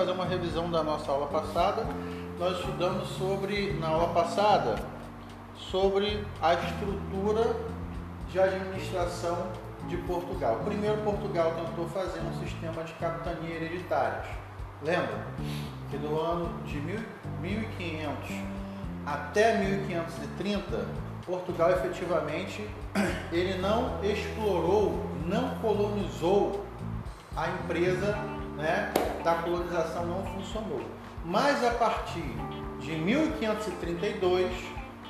fazer uma revisão da nossa aula passada. Nós estudamos sobre, na aula passada, sobre a estrutura de administração de Portugal. Primeiro, Portugal tentou fazer um sistema de capitania hereditárias. Lembra que do ano de 1500 até 1530, Portugal efetivamente ele não explorou, não colonizou a empresa né, da colonização não funcionou. Mas a partir de 1532,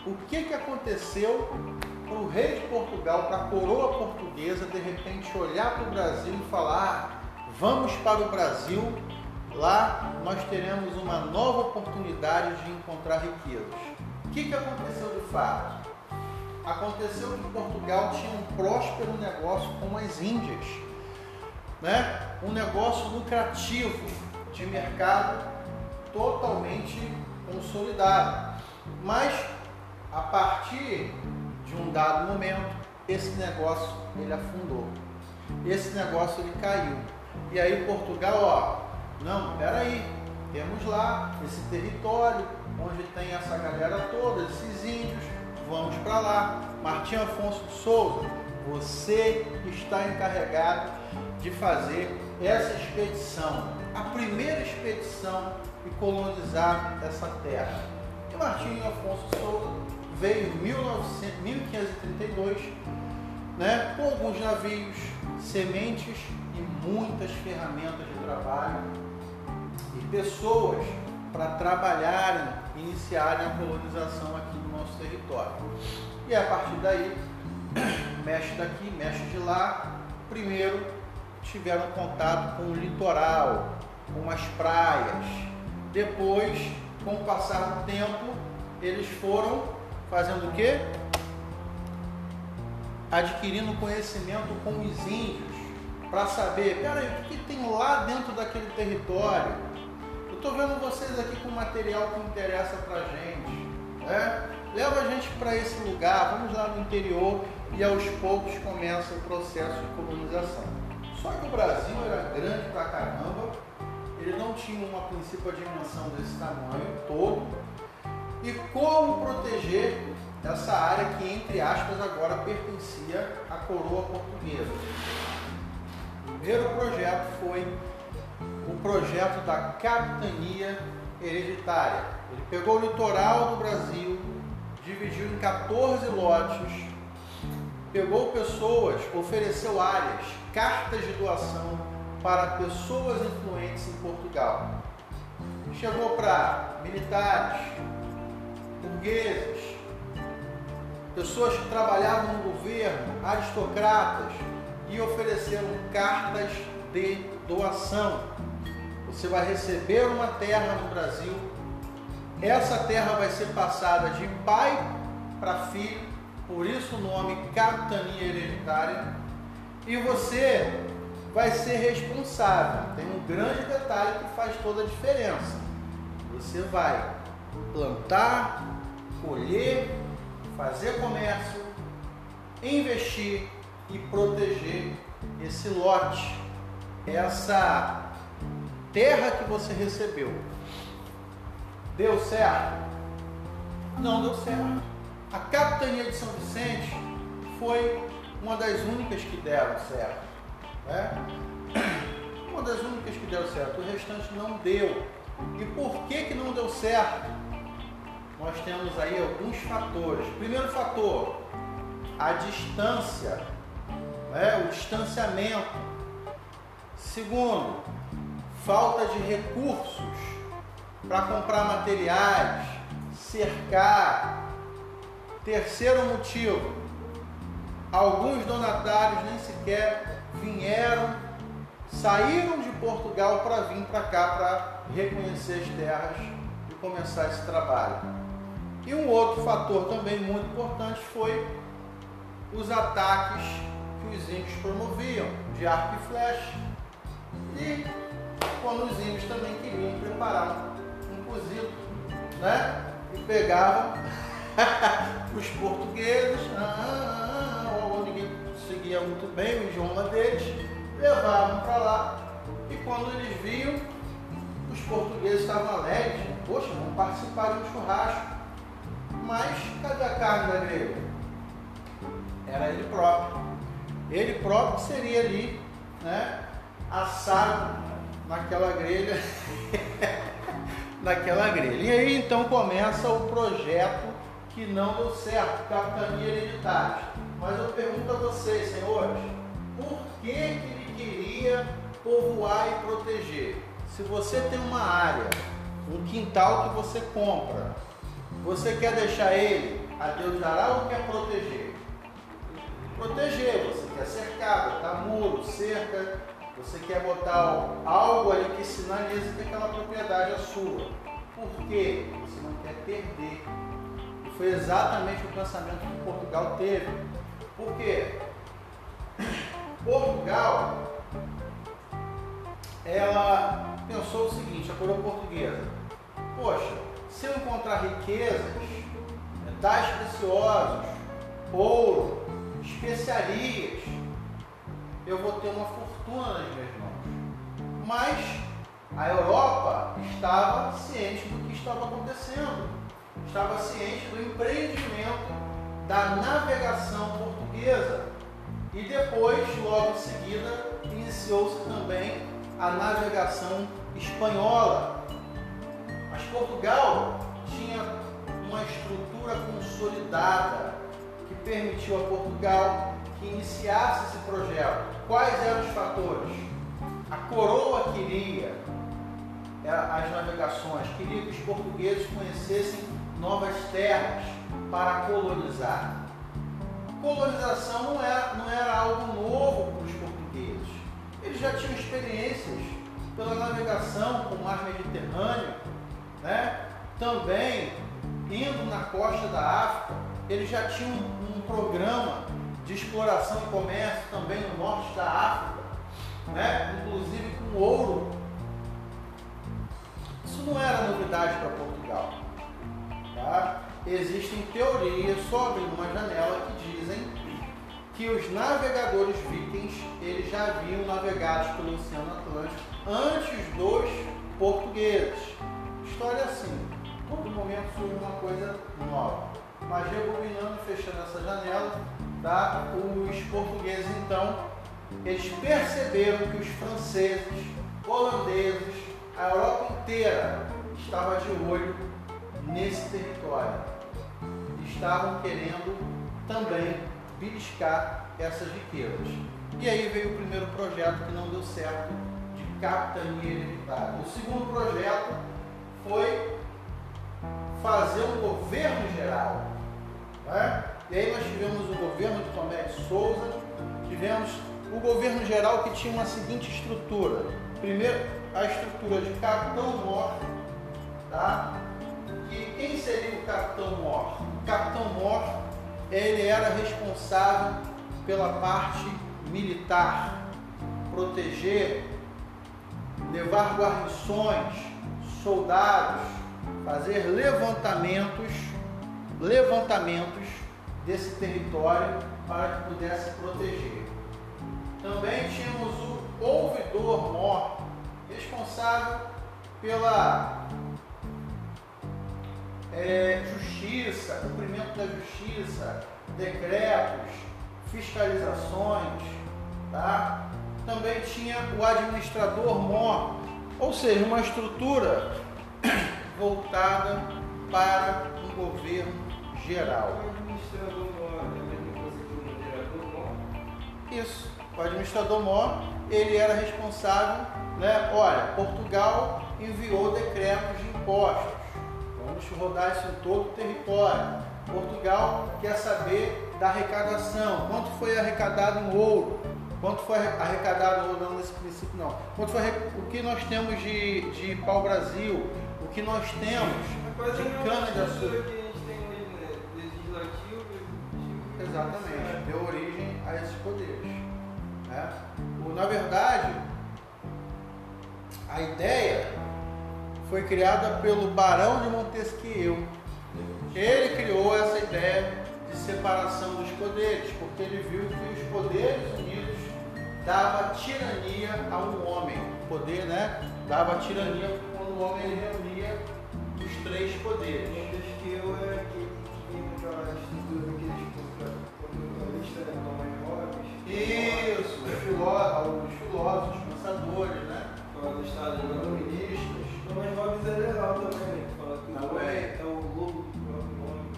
o que, que aconteceu para o rei de Portugal, para a coroa portuguesa, de repente olhar para o Brasil e falar: ah, vamos para o Brasil, lá nós teremos uma nova oportunidade de encontrar riquezas. O que, que aconteceu de fato? Aconteceu que Portugal tinha um próspero negócio com as Índias, né? um negócio lucrativo de mercado totalmente consolidado. Mas a partir de um dado momento, esse negócio ele afundou. Esse negócio ele caiu. E aí Portugal, ó, não, peraí, temos lá esse território onde tem essa galera toda, esses índios, vamos para lá. Martim Afonso de Souza, você está encarregado de fazer essa expedição, a primeira expedição e colonizar essa terra. E Martim Afonso Souza veio em 1532, né, com alguns navios, sementes e muitas ferramentas de trabalho e pessoas para trabalharem, iniciarem a colonização aqui no nosso território. E a partir daí, mexe daqui, mexe de lá, primeiro tiveram contato com o litoral, com as praias. Depois, com o passar do tempo, eles foram fazendo o quê? Adquirindo conhecimento com os índios, para saber, peraí, o que, tem lá dentro daquele território? Eu estou vendo vocês aqui com material que interessa para gente. Né? Leva a gente para esse lugar, vamos lá no interior e aos poucos começa o processo de colonização. Só que o Brasil era grande pra caramba, ele não tinha uma princípio a dimensão desse tamanho todo, e como proteger essa área que, entre aspas, agora pertencia à coroa portuguesa. O primeiro projeto foi o projeto da capitania hereditária. Ele pegou o litoral do Brasil, dividiu em 14 lotes, pegou pessoas, ofereceu áreas, cartas de doação para pessoas influentes em Portugal. Chegou para militares, burgueses, pessoas que trabalhavam no governo, aristocratas, e ofereceram cartas de doação. Você vai receber uma terra no Brasil, essa terra vai ser passada de pai para filho, por isso o nome capitania hereditária, e você vai ser responsável. Tem um grande detalhe que faz toda a diferença. Você vai plantar, colher, fazer comércio, investir e proteger esse lote, essa terra que você recebeu. Deu certo? Não deu certo. A capitania de São Vicente foi uma das únicas que deram certo. Né? Uma das únicas que deu certo, o restante não deu. E por que, que não deu certo? nós temos aí alguns fatores. Primeiro fator, a distância, né? o distanciamento. Segundo, falta de recursos para comprar materiais, cercar. Terceiro motivo, alguns donatários nem sequer vieram, saíram de Portugal para vir para cá para reconhecer as terras e começar esse trabalho. E um outro fator também muito importante foi os ataques que os índios promoviam, de arco e flecha. E quando os índios também queriam preparar um, cozido, né? E pegavam os portugueses, ah, ah, ah, seguia muito bem o idioma deles, levavam para lá. E quando eles viam, Os portugueses estavam alegres, poxa, vamos participar de um churrasco. Mas cadê a carne da grelha? Era ele próprio. Ele próprio seria ali, né, assado naquela grelha, naquela grelha. E aí então começa o projeto que não deu certo, capitania hereditária. Mas eu pergunto a vocês, senhores, por que, que ele queria povoar e proteger? Se você tem uma área, um quintal que você compra, você quer deixar ele a Deus dará ou quer proteger? Proteger, você quer cercar, botar muro, cerca, você quer botar algo ali que sinaliza que aquela propriedade é sua. Por quê? Você não quer perder. E foi exatamente o pensamento que Portugal teve. Por quê? Portugal, ela pensou o seguinte, a coroa portuguesa, poxa, se eu encontrar riquezas, metais preciosos, ouro, especiarias, eu vou ter uma fortuna nas minhas mãos. Mas a Europa estava ciente do que estava acontecendo, estava ciente do empreendimento da navegação portuguesa e depois, logo em seguida, iniciou-se também a navegação espanhola. Mas Portugal tinha uma estrutura consolidada que permitiu a Portugal que iniciasse esse projeto. Quais eram os fatores? A coroa queria as navegações, queria que os portugueses conhecessem novas terras para colonizar. Colonização não era, não era algo novo para os portugueses. Eles já tinham experiências pela navegação com o mar Mediterrâneo, né? também indo na costa da África, eles já tinham um, um programa de exploração e comércio também no norte da África, né? inclusive com ouro. Isso não era novidade para Portugal. Tá? Existem teorias sobre uma janela que dizem que os navegadores vikings eles já haviam navegado pelo Oceano Atlântico antes dos portugueses. História assim, todo momento surge uma coisa nova. Mas rebobinando e fechando essa janela, tá? os portugueses então, eles perceberam que os franceses, holandeses, a Europa inteira estava de olho nesse território. Estavam querendo também beliscar essas riquezas. E aí veio o primeiro projeto que não deu certo de capitania hereditária. O segundo projeto foi fazer um governo geral. Né? E aí nós tivemos o governo de Tomé de Souza, tivemos o governo geral que tinha uma seguinte estrutura. Primeiro, a estrutura de capitão-mor, tá? E quem seria o capitão-mor? O capitão-mor, ele era responsável pela parte militar, proteger, levar guarnições, soldados, fazer levantamentos, levantamentos desse território para que pudesse proteger. Também tínhamos o ouvidor mor, responsável pela é, justiça, cumprimento da justiça, decretos, fiscalizações, tá? Também tinha o administrador mor, ou seja, uma estrutura voltada para um governo geral. O administrador mor é a mesma coisa que o moderador mor? Isso. O administrador mor, ele era responsável, né? Olha, Portugal enviou decretos de impostos. Vamos rodar isso em todo o território. Portugal quer saber da arrecadação. Quanto foi arrecadado em ouro? Quanto foi arrecadado, ou não nesse princípio não. Quanto foi o que nós temos de, de pau-brasil? O que nós temos Quase de cana de açúcar? né? E Exatamente, deu origem a esses poderes. né? Na verdade, a ideia foi criada pelo Barão de Montesquieu. Ele criou essa ideia de separação dos poderes, porque ele viu que os poderes unidos dava tirania a um homem. O poder, né? Dava tirania quando homem ele reunia os três poderes. Montesquieu é aquele que tem aquela estrutura daqueles portugalistas, né? Isso, os filó- os filósofos, os pensadores, né? Fala do Estado, né? Thomas Hobbes é legal também, né? Que Fala que o Também. homem é o lobo do próprio homem.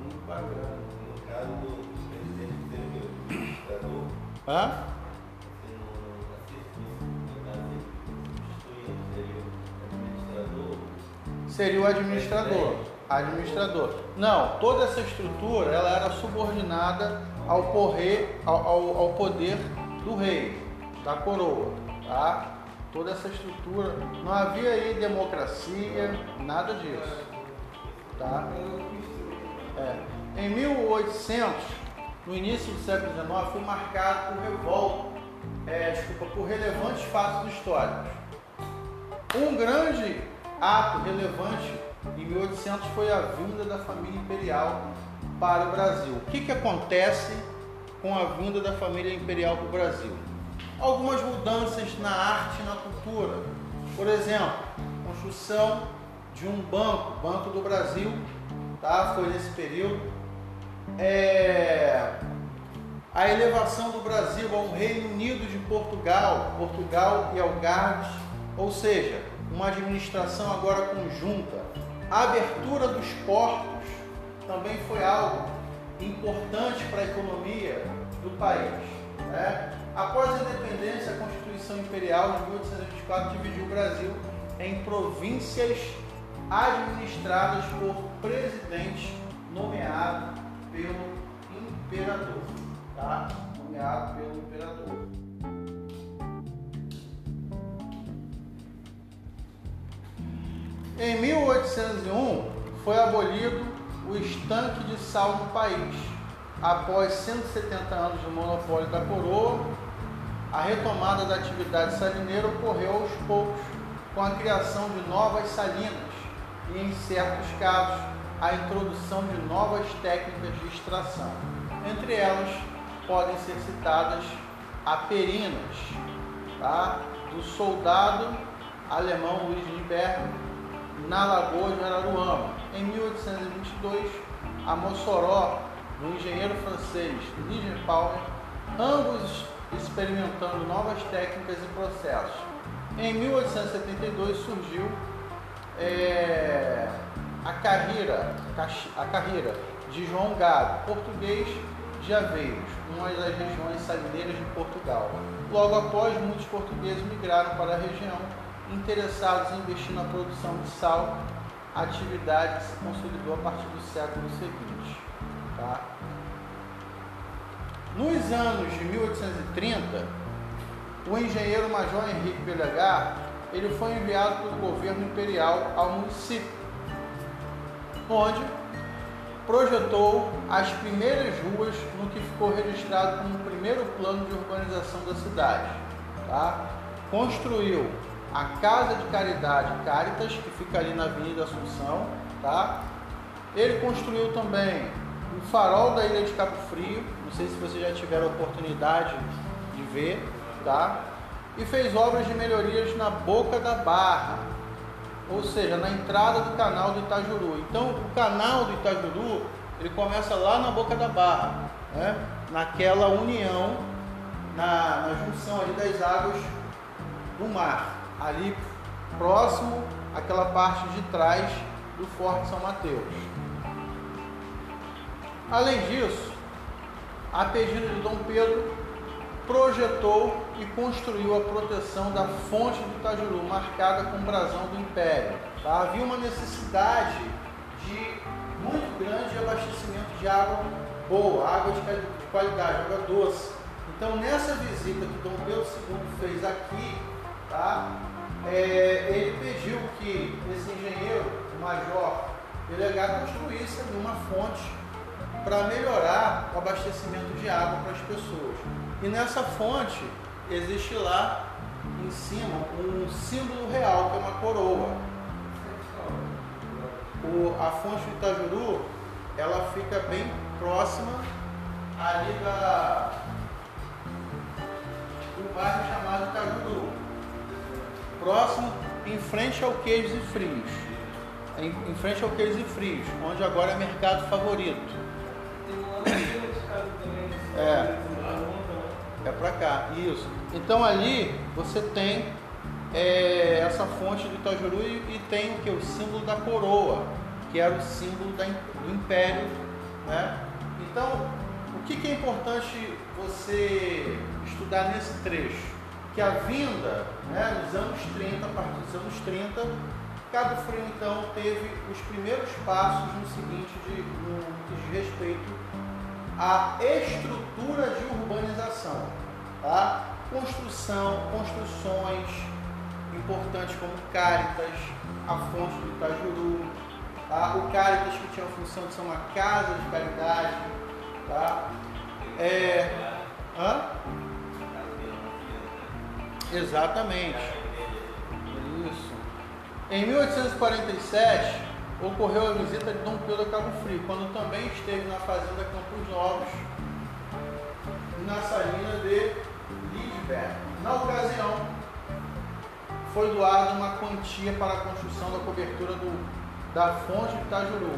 Muito bacana. No caso do presidente ser meu administrador, Hã? você não assiste no caso ele substituindo, seria o administrador. Seria o administrador. Administrador. Não, toda essa estrutura ela era subordinada ao, porre, ao, ao, ao poder do rei, da coroa. Tá? Toda essa estrutura. Não havia aí democracia, nada disso. Tá? É. Em 1800, no início do século XIX, foi marcado por revolta, é, desculpa, por relevantes fatos históricos. Um grande ato relevante em 1800 foi a vinda da família imperial para o Brasil. O que, que acontece com a vinda da família imperial para o Brasil? Algumas mudanças na arte e na cultura. Por exemplo, construção de um banco, Banco do Brasil, tá? foi nesse período. É, a elevação do Brasil ao Reino Unido de Portugal, Portugal e Algarves, ou seja, uma administração agora conjunta. A abertura dos portos também foi algo importante para a economia do país. né? Após a independência, a Constituição Imperial de 1824 dividiu o Brasil em províncias administradas por presidente nomeado pelo imperador. Tá? Nomeado pelo imperador. Em 1801 foi abolido o estanque de sal no país. Após 170 anos de monopólio da coroa, a retomada da atividade salineira ocorreu aos poucos com a criação de novas salinas e, em certos casos, a introdução de novas técnicas de extração. Entre elas, podem ser citadas aperinas, tá? do soldado alemão Luiz Lindbergh, na Lagoa de Araruama. Em 1822, a Mossoró, do engenheiro francês Ligier Palmer, ambos experimentando novas técnicas e processos. Em 1872 surgiu é, a carreira, a carreira de João Gado, português de Aveiros, uma das regiões salineiras de Portugal. Logo após, muitos portugueses migraram para a região, interessados em investir na produção de sal, atividade que se consolidou a partir do século seguinte. Tá? Nos anos de 1830, o engenheiro Major Henrique Belegar ele foi enviado pelo governo imperial ao município, onde projetou as primeiras ruas no que ficou registrado como o primeiro plano de urbanização da cidade. Tá? Construiu a Casa de Caridade Caritas, que fica ali na Avenida Assunção. Tá? Ele construiu também o farol da Ilha de Cabo Frio, não sei se vocês já tiveram a oportunidade de ver, tá? E fez obras de melhorias na Boca da Barra, ou seja, na entrada do canal do Itajuru. Então, o canal do Itajuru, ele começa lá na Boca da Barra, né? naquela união, na, na junção ali das águas do mar, ali próximo àquela parte de trás do Forte São Mateus. Além disso, a pedido de Dom Pedro, projetou e construiu a proteção da fonte do Itajuru, marcada com o brasão do Império. Tá? Havia uma necessidade de muito grande de abastecimento de água boa, água de quali- de qualidade, água doce. Então, nessa visita que Dom Pedro II fez aqui, tá? É, ele pediu que esse engenheiro, o major, delegado, construísse uma fonte para melhorar o abastecimento de água para as pessoas. E nessa fonte existe lá em cima um símbolo real, que é uma coroa. O, a fonte do Itajuru, ela fica bem próxima ali da, do bairro chamado Itajuru. Próximo em frente ao Queijos e Frios. Em, em frente ao Queijos e Frios, onde agora é mercado favorito. É. É para cá, isso. Então ali você tem é, essa fonte do Itajuru e, e tem o que? O símbolo da coroa, que era o símbolo da, do império. Né? Então, o que, que é importante você estudar nesse trecho? Que a vinda, né, nos anos 30, a partir dos anos 30, Cabo Frio então teve os primeiros passos no seguinte de, no respeito à estrutura de urbanização. Tá? Construção, construções importantes como Cáritas, a fonte do Itajuru, tá? o Cáritas que tinha a função de ser uma casa de caridade. Tá? É... Hã? Exatamente. Isso. Em 1847, ocorreu a visita de Dom Pedro a Cabo Frio, quando também esteve na fazenda Campos Novos, na salina de Lidberg. Na ocasião, foi doada uma quantia para a construção da cobertura do, da fonte de Itajuru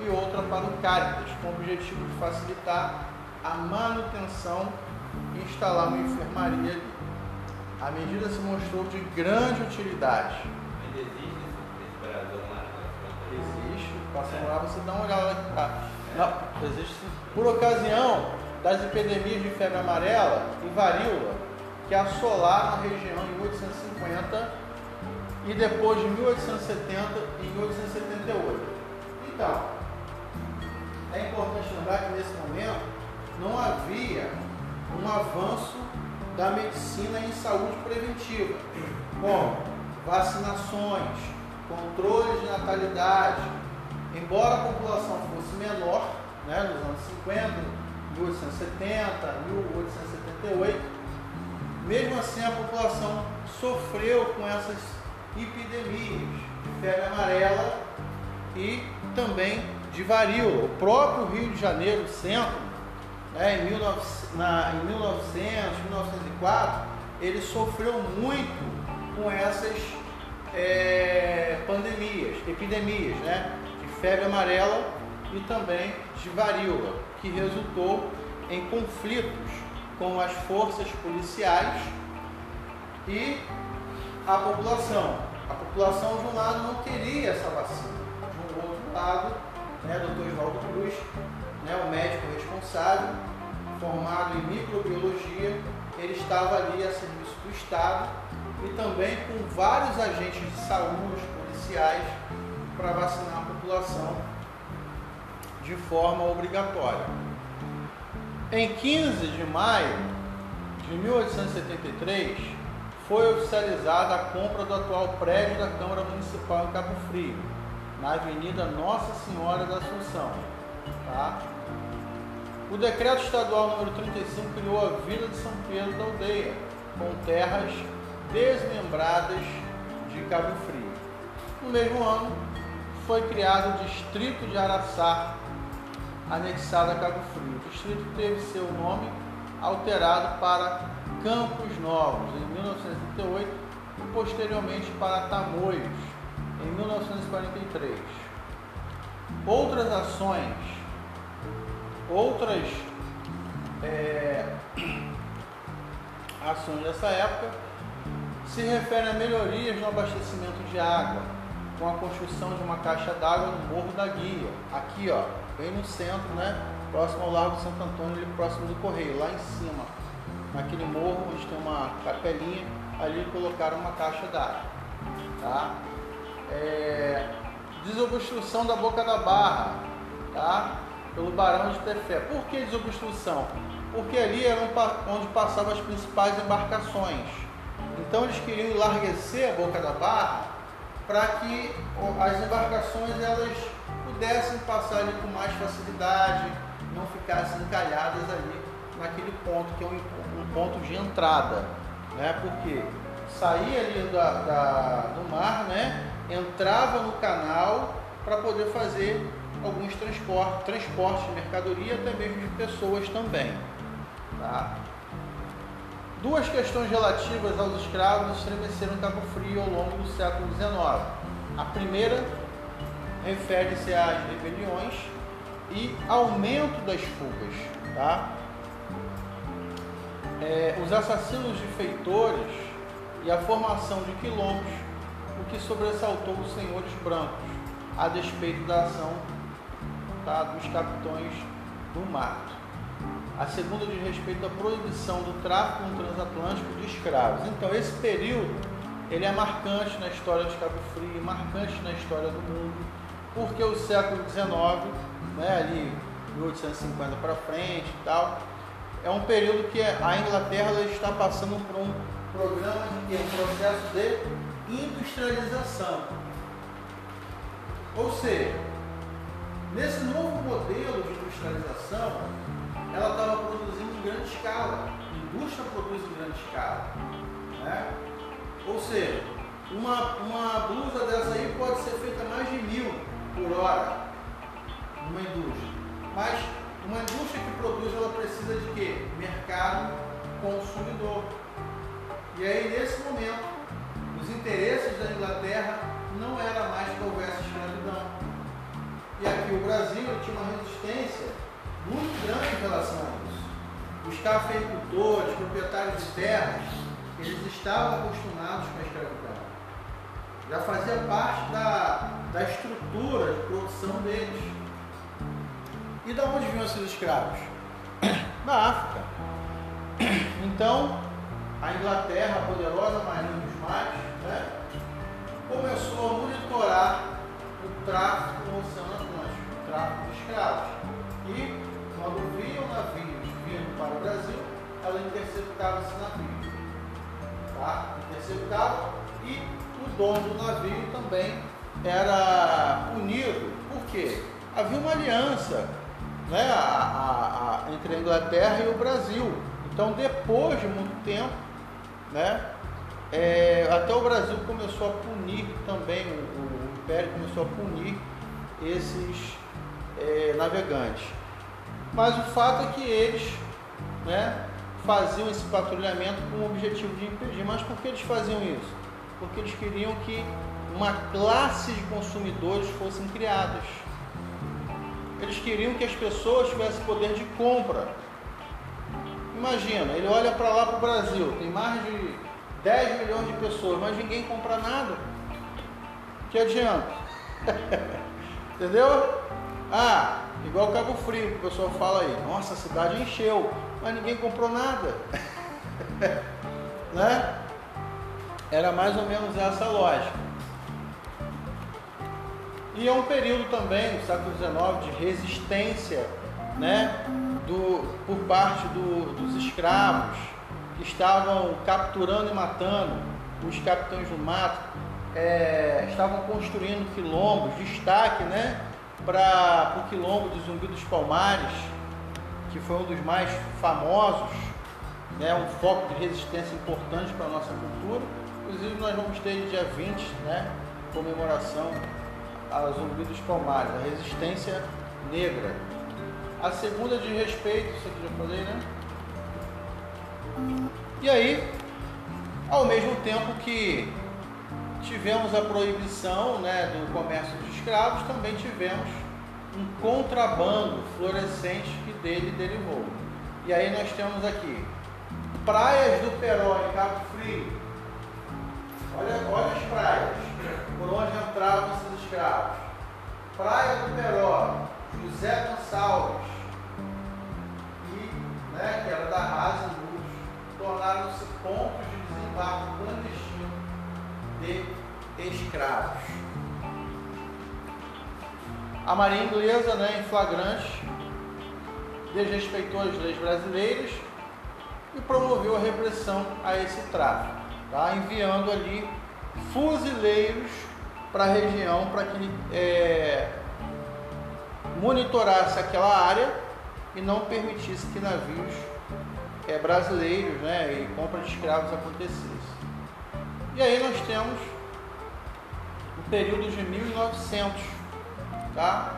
e outra para o Cáritas, com o objetivo de facilitar a manutenção e instalar uma enfermaria ali. A medida se mostrou de grande utilidade. Passando lá, você dá uma olhada lá. Tá. Não, existe. Por ocasião das epidemias de febre amarela e varíola que assolaram a região em 1850 e depois de 1870 e 1878. Então, é importante lembrar que nesse momento não havia um avanço da medicina em saúde preventiva, como vacinações, controle de natalidade. Embora a população fosse menor, né, nos anos 50, 1870, 1878, mesmo assim a população sofreu com essas epidemias de febre amarela e também de varíola. O próprio Rio de Janeiro, centro, né, em, 19, na, em 1900, 1904, ele sofreu muito com essas é, pandemias, epidemias, né, febre amarela e também de varíola, que resultou em conflitos com as forças policiais e a população. A população, de um lado, não queria essa vacina, de um outro lado, né, Dr. Oswaldo Cruz, né, o médico responsável, formado em microbiologia, ele estava ali a serviço do Estado e também com vários agentes de saúde, policiais, para vacinar a população de forma obrigatória. Em 15 de maio de 1873, foi oficializada a compra do atual prédio da Câmara Municipal em Cabo Frio, na Avenida Nossa Senhora da Assunção. Tá? O decreto estadual número 35 criou a Vila de São Pedro da Aldeia, com terras desmembradas de Cabo Frio. No mesmo ano, foi criado o distrito de Araçá, anexado a Cabo Frio. O distrito teve seu nome alterado para Campos Novos em 1938 e posteriormente para Tamoios em 1943. Outras ações, outras é, ações dessa época se referem a melhorias no abastecimento de água, com a construção de uma caixa d'água no Morro da Guia, aqui ó, bem no centro, né? Próximo ao Largo de Santo Antônio, ali próximo do Correio, lá em cima, naquele morro onde tem uma capelinha, ali colocaram uma caixa d'água. Tá? É, desobstrução da boca da barra, tá? Pelo Barão de Tefé. Por que desobstrução? Porque ali era onde passavam as principais embarcações. Então eles queriam enlarguecer a boca da barra para que as embarcações elas pudessem passar ali com mais facilidade, não ficassem encalhadas ali naquele ponto que é um, um ponto de entrada, né? Porque saía ali da, da, do mar, né? Entrava no canal para poder fazer alguns transportes, transportes de mercadoria, até mesmo de pessoas também, tá? Duas questões relativas aos escravos estremeceram em Cabo Frio ao longo do século XIX. A primeira refere-se às rebeliões e aumento das fugas. Tá? É, os assassinos de feitores e a formação de quilombos, o que sobressaltou os senhores brancos, a despeito da ação tá, dos capitões do mato. A segunda diz respeito à proibição do tráfico no transatlântico de escravos. Então, esse período ele é marcante na história de Cabo Frio, marcante na história do mundo, porque o século XIX, né, ali 1850 para frente e tal, é um período que a Inglaterra está passando por um programa de um processo de industrialização. Ou seja, nesse novo modelo de industrialização, ela estava produzindo em grande escala. A indústria produz em grande escala. Né? Ou seja, uma, uma blusa dessa aí pode ser feita mais de mil por hora numa indústria. Mas uma indústria que produz, ela precisa de quê? Mercado consumidor. E aí, nesse momento, os interesses da Inglaterra não era mais que houvesse escravidão. E aqui o Brasil tinha uma resistência muito grande em relação a isso. Os cafeicultores, proprietários de terras, eles estavam acostumados com a escravidão. Já fazia parte da, da estrutura de produção deles. E da onde vinham esses escravos? Da África. Então, a Inglaterra, a poderosa marinha dos mares, né, começou a monitorar o tráfico no Oceano Atlântico, o tráfico de escravos. E quando via o navio vindo para o Brasil, ela interceptava esse navio. Tá? Interceptava e o dono do navio também era punido. Por quê? Havia uma aliança né, a, a, a, entre a Inglaterra e o Brasil. Então, depois de muito tempo, né, é, até o Brasil começou a punir também, o, o Império começou a punir esses é, navegantes. Mas o fato é que eles né, faziam esse patrulhamento com o objetivo de impedir. Mas por que eles faziam isso? Porque eles queriam que uma classe de consumidores fossem criadas. Eles queriam que as pessoas tivessem poder de compra. Imagina, ele olha para lá para o Brasil, tem mais de 10 milhões de pessoas, mas ninguém compra nada. Que adianta? Entendeu? Ah, Igual Cabo Frio, que o pessoal fala aí, nossa, a cidade encheu, mas ninguém comprou nada. né? Era mais ou menos essa lógica. E é um período também, no século XIX, de resistência né, do, por parte do, dos escravos que estavam capturando e matando os capitães do mato, é, estavam construindo quilombos, destaque né, para o quilombo do Zumbi dos Palmares, que foi um dos mais famosos, né, um foco de resistência importante para a nossa cultura. Inclusive nós vamos ter dia 20, né, comemoração a Zumbi dos Palmares, a resistência negra. A segunda de respeito, isso aqui já falei, né? E aí, ao mesmo tempo que tivemos a proibição né, do comércio de escravos, também tivemos um contrabando florescente que dele derivou. E aí nós temos aqui praias do Peró em Cabo Frio. Olha, olha as praias por onde entravam esses escravos. Praia do Peró, José Gonçalves, e, né, que era da Rasa Luz, tornaram-se pontos de desembarque clandestino de escravos. A Marinha Inglesa, né, em flagrante, desrespeitou as leis brasileiras e promoveu a repressão a esse tráfico, tá? enviando ali fuzileiros para a região para que é, monitorasse aquela área e não permitisse que navios é, brasileiros né, e compra de escravos acontecesse. E aí nós temos o período de 1900, tá?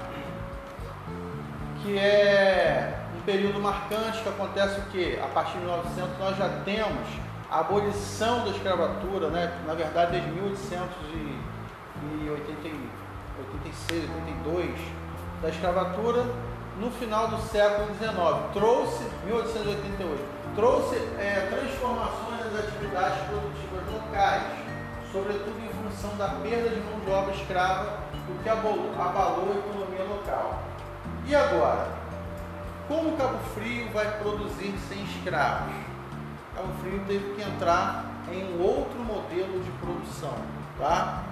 que é um período marcante que acontece o quê? A partir de 1900 nós já temos a abolição da escravatura, né? na verdade desde 1886, 82, da escravatura no final do século XIX. Trouxe, 1888, trouxe é, transformações nas atividades produtivas locais, sobretudo em função da perda de mão de obra escrava, o que abalou, a economia local. E agora? Como Cabo Frio vai produzir sem escravos? Cabo Frio teve que entrar em um outro modelo de produção. Tá?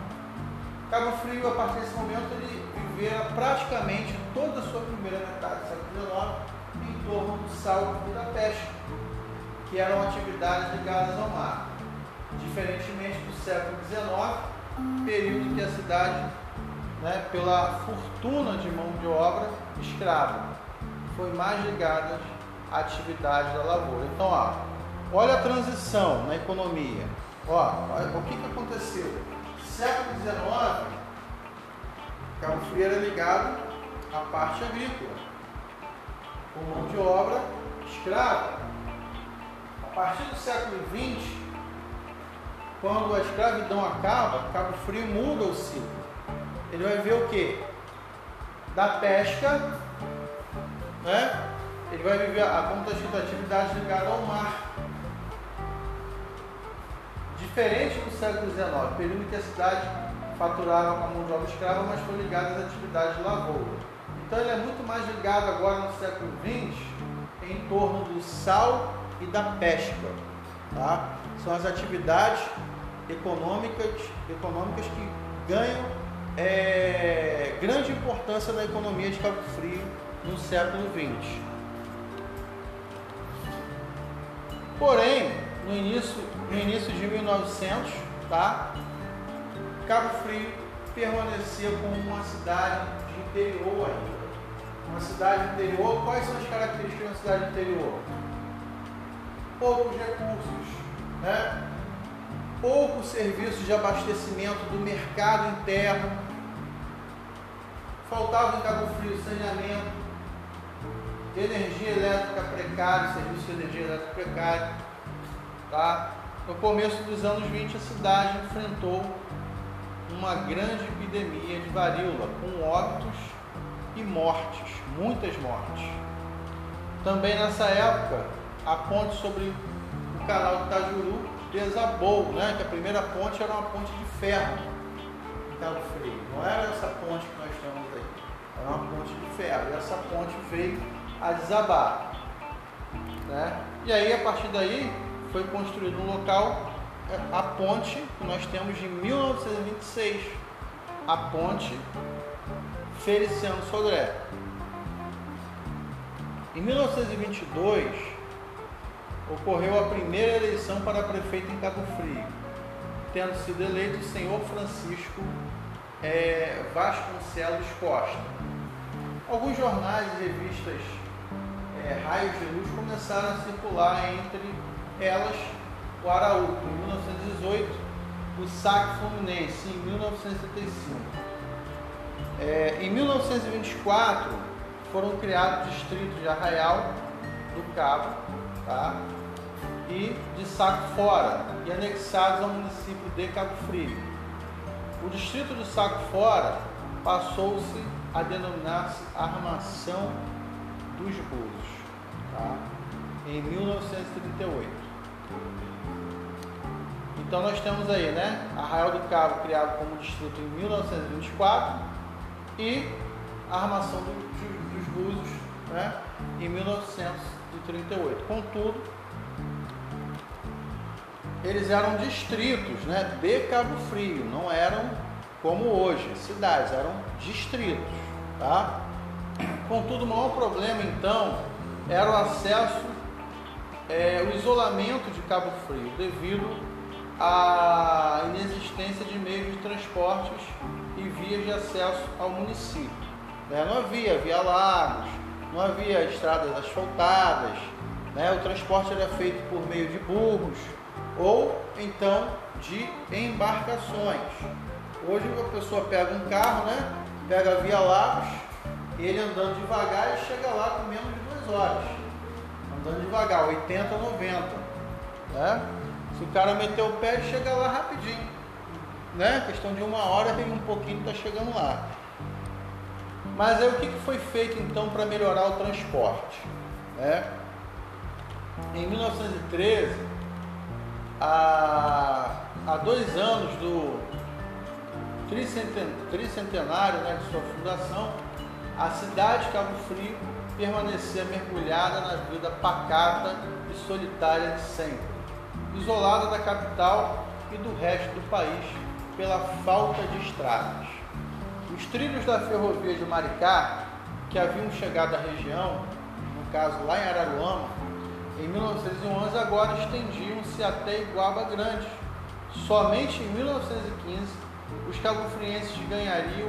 Cabo Frio, a partir desse momento, ele vivera praticamente toda a sua primeira metade do século XIX em torno do salto e da pesca, que eram atividades ligadas ao mar. Diferentemente do século XIX, período em que a cidade, né, pela fortuna de mão de obra escrava, foi mais ligada à atividade da lavoura. Então, ó, olha a transição na economia. Ó, o que, que aconteceu? Século XIX, Cabo Frio era ligado à parte agrícola, com mão de obra escrava. A partir do século XX, quando a escravidão acaba, Cabo Frio muda o ciclo. Ele vai ver o que? Da pesca, né? Ele vai viver a conta de atividade ligada ao mar. Diferente do século XIX, período em que a cidade faturava com a mão de obra escrava, mas foi ligado às atividades de lavoura. Então ele é muito mais ligado agora no século XX em torno do sal e da pesca. Tá? São as atividades econômicas, econômicas que ganham é, grande importância na economia de Cabo Frio no século XX. Porém, no início, no início de 1900, tá? Cabo Frio permanecia como uma cidade de interior ainda. Uma cidade interior, quais são as características de uma cidade interior? Poucos recursos, né? poucos serviços de abastecimento do mercado interno, faltava em Cabo Frio saneamento, energia elétrica precária, serviço de energia elétrica precária. Tá? No começo dos anos 20, a cidade enfrentou uma grande epidemia de varíola, com óbitos e mortes, muitas mortes. Também nessa época, a ponte sobre o canal de Itajuru desabou, né? que a primeira ponte era uma ponte de ferro Cabo Frio. Não era essa ponte que nós era uma ponte de ferro. E essa ponte veio a desabar. Né? E aí, a partir daí, foi construído um local a ponte que nós temos de 1926, a ponte Feliciano Sodré. Em 1922, ocorreu a primeira eleição para prefeito em Cabo Frio, tendo sido eleito o senhor Francisco é, Vasconcelos Costa. Alguns jornais e revistas é, raios de luz começaram a circular entre elas o Araújo em 1918, o SAC Fluminense em 1975. É, em 1924 foram criados distritos de Arraial do Cabo tá? e de Saco Fora e anexados ao município de Cabo Frio. O distrito de Saco Fora passou-se a denominar-se Armação dos Búzios, tá? em 1938. Então nós temos aí, né, Arraial do Cabo criado como distrito em 1924 e armação do, dos Búzios né, em 1938. Contudo, eles eram distritos né, de Cabo Frio, não eram como hoje, cidades, eram distritos. Tá? Contudo, o maior problema então era o acesso, é, o isolamento de Cabo Frio, devido a inexistência de meios de transportes e vias de acesso ao município. Né? Não havia via lagos, não havia estradas asfaltadas, né? o transporte era feito por meio de burros ou então de embarcações. Hoje a pessoa pega um carro, né? Pega a via Lagos, ele andando devagar e chega lá com menos de duas 200 horas, andando devagar, 80, 90. Né? Se o cara meter o pé, chega lá rapidinho. Né? Questão de uma hora e um pouquinho está chegando lá. Mas aí o que foi feito então para melhorar o transporte? Né? Em 1913, há, há dois anos do tricentenário né, de sua fundação, a cidade de Cabo Frio permanecia mergulhada na vida pacata e solitária de sempre, isolada da capital e do resto do país pela falta de estradas. Os trilhos da ferrovia de Maricá, que haviam chegado à região, no caso lá em Araruama, em 1911 agora estendiam-se até Iguaba Grande. Somente em 1915 os cabofrienses ganhariam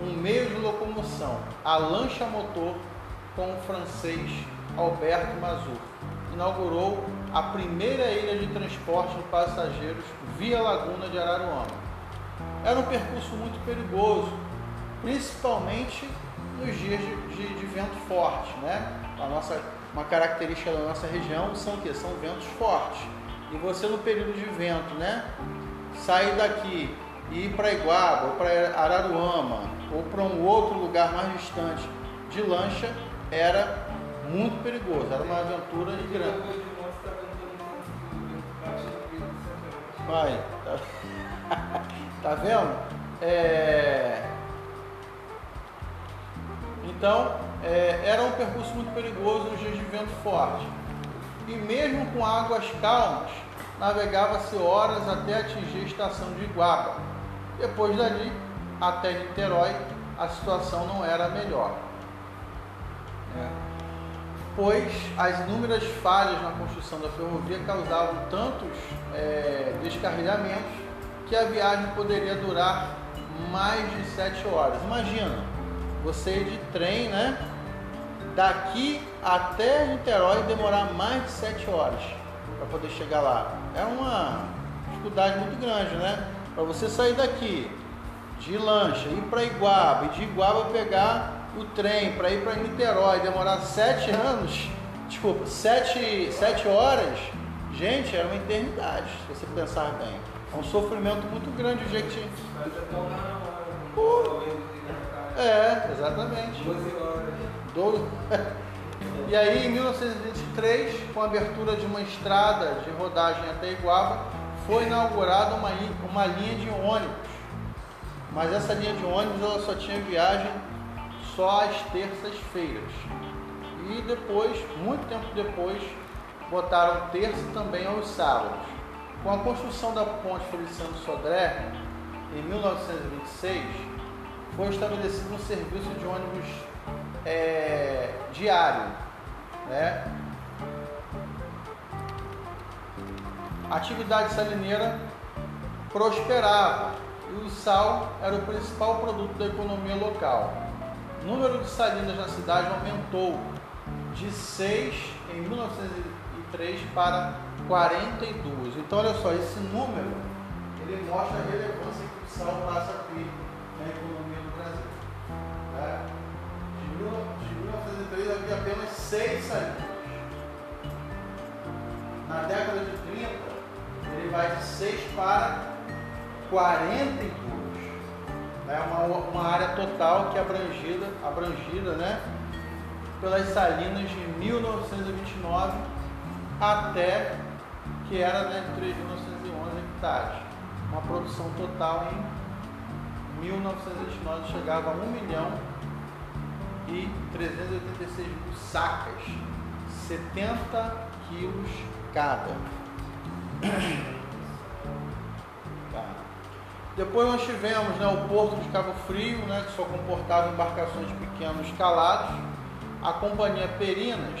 um meio de locomoção, a lancha motor com o francês Alberto Mazur. Inaugurou a primeira ilha de transporte de passageiros via Laguna de Araruama. Era um percurso muito perigoso, principalmente nos dias de, de, de vento forte, né? A nossa, uma característica da nossa região são que são ventos fortes. E você no período de vento, né? Sair daqui e ir para Iguaba ou para Araruama ou para um outro lugar mais distante de lancha era muito perigoso, era uma aventura grande. Vai, tá, tá vendo? É... Então, é, era um percurso muito perigoso nos dias de vento forte. E mesmo com águas calmas, navegava-se horas até atingir a estação de Iguaba. Depois dali, até Niterói, a situação não era melhor. É. Pois as inúmeras falhas na construção da ferrovia causavam tantos é, descarrilhamentos que a viagem poderia durar mais de sete horas. Imagina, você ir de trem, né? Daqui até Niterói demorar mais de sete horas para poder chegar lá. É uma dificuldade muito grande, né? Para você sair daqui de lancha, ir para Iguaba, e de Iguaba pegar o trem para ir para Niterói, demorar sete anos, desculpa, sete, sete horas, gente, era uma eternidade, se você pensar bem. É um sofrimento muito grande o jeito que. É, exatamente. 12 horas. 12... e aí, em 1923, com a abertura de uma estrada de rodagem até Iguaba, foi inaugurada uma, uma linha de ônibus. Mas essa linha de ônibus ela só tinha viagem só às terças-feiras. E depois, muito tempo depois, botaram terça também aos sábados. Com a construção da ponte Feliciano Sodré, em 1926, foi estabelecido um serviço de ônibus é, diário. Né? A atividade salineira prosperava e o sal era o principal produto da economia local. O número de salinas na cidade aumentou de 6 em 1903 para 42. Então, olha só, esse número ele mostra a relevância que o sal passa a ter na economia do Brasil. Né? De, 1903 havia apenas 6 salinas. Na década de 30, ele vai de 6 para 42. É uma, uma área total que é abrangida, abrangida né, pelas salinas de 1929 até que era né, de 3.911 hectares. Uma produção total em 1929 chegava a 1 milhão e 386 mil sacas, 70 quilos cada. Depois nós tivemos né, o porto de Cabo Frio, né, que só comportava embarcações de pequenos calados. A companhia Perinas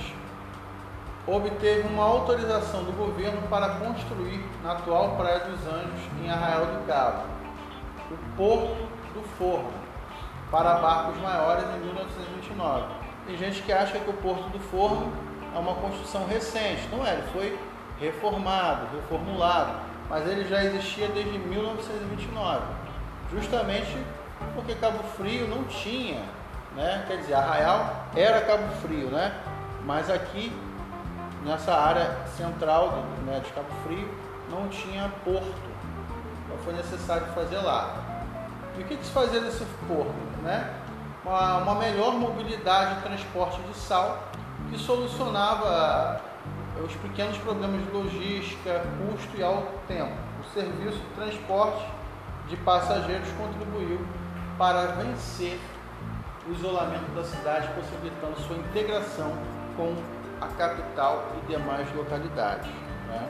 obteve uma autorização do governo para construir na atual Praia dos Anjos, em Arraial do Cabo, o Porto do Forno, para barcos maiores em 1929. Tem gente que acha que o Porto do Forno é uma construção recente. Não é, ele foi reformado, reformulado mas ele já existia desde 1929, justamente porque Cabo Frio não tinha, né? quer dizer, Arraial era Cabo Frio, né? Mas aqui, nessa área central do, né, de Cabo Frio, não tinha porto. Então foi necessário fazer lá. E o que, que se fazia nesse porto? Né? Uma, uma melhor mobilidade e transporte de sal que solucionava os pequenos problemas de logística, custo e alto tempo. O serviço de transporte de passageiros contribuiu para vencer o isolamento da cidade, possibilitando sua integração com a capital e demais localidades. Né?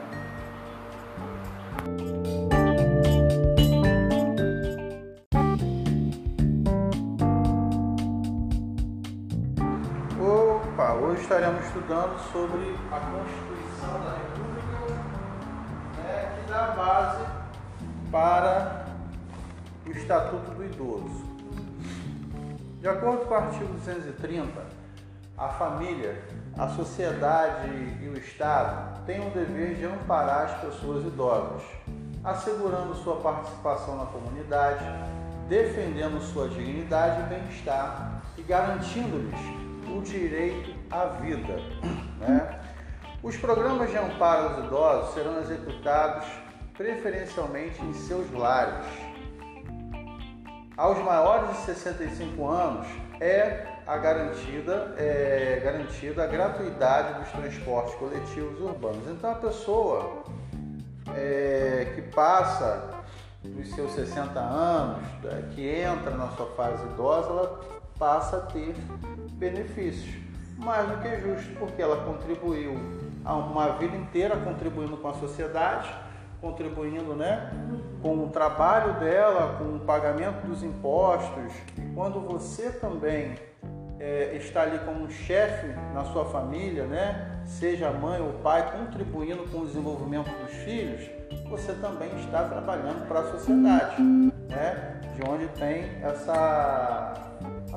Estaremos estudando sobre a Constituição da República, né, que dá base para o Estatuto do Idoso. De acordo com o artigo 230, a família, a sociedade e o Estado têm o dever de amparar as pessoas idosas, assegurando sua participação na comunidade, defendendo sua dignidade e bem-estar e garantindo-lhes o direito à vida. Né? Os programas de amparo aos idosos serão executados preferencialmente em seus lares aos maiores de 65 anos é a garantida, é garantida a gratuidade dos transportes coletivos urbanos. Então a pessoa é, que passa dos seus 60 anos, que entra na sua fase idosa, ela passa a ter benefícios. Mais do que justo, porque ela contribuiu a uma vida inteira contribuindo com a sociedade contribuindo né, com o trabalho dela, com o pagamento dos impostos. E quando você também é, está ali como chefe na sua família, né, seja mãe ou pai, contribuindo com o desenvolvimento dos filhos, você também está trabalhando para a sociedade, né, de onde tem essa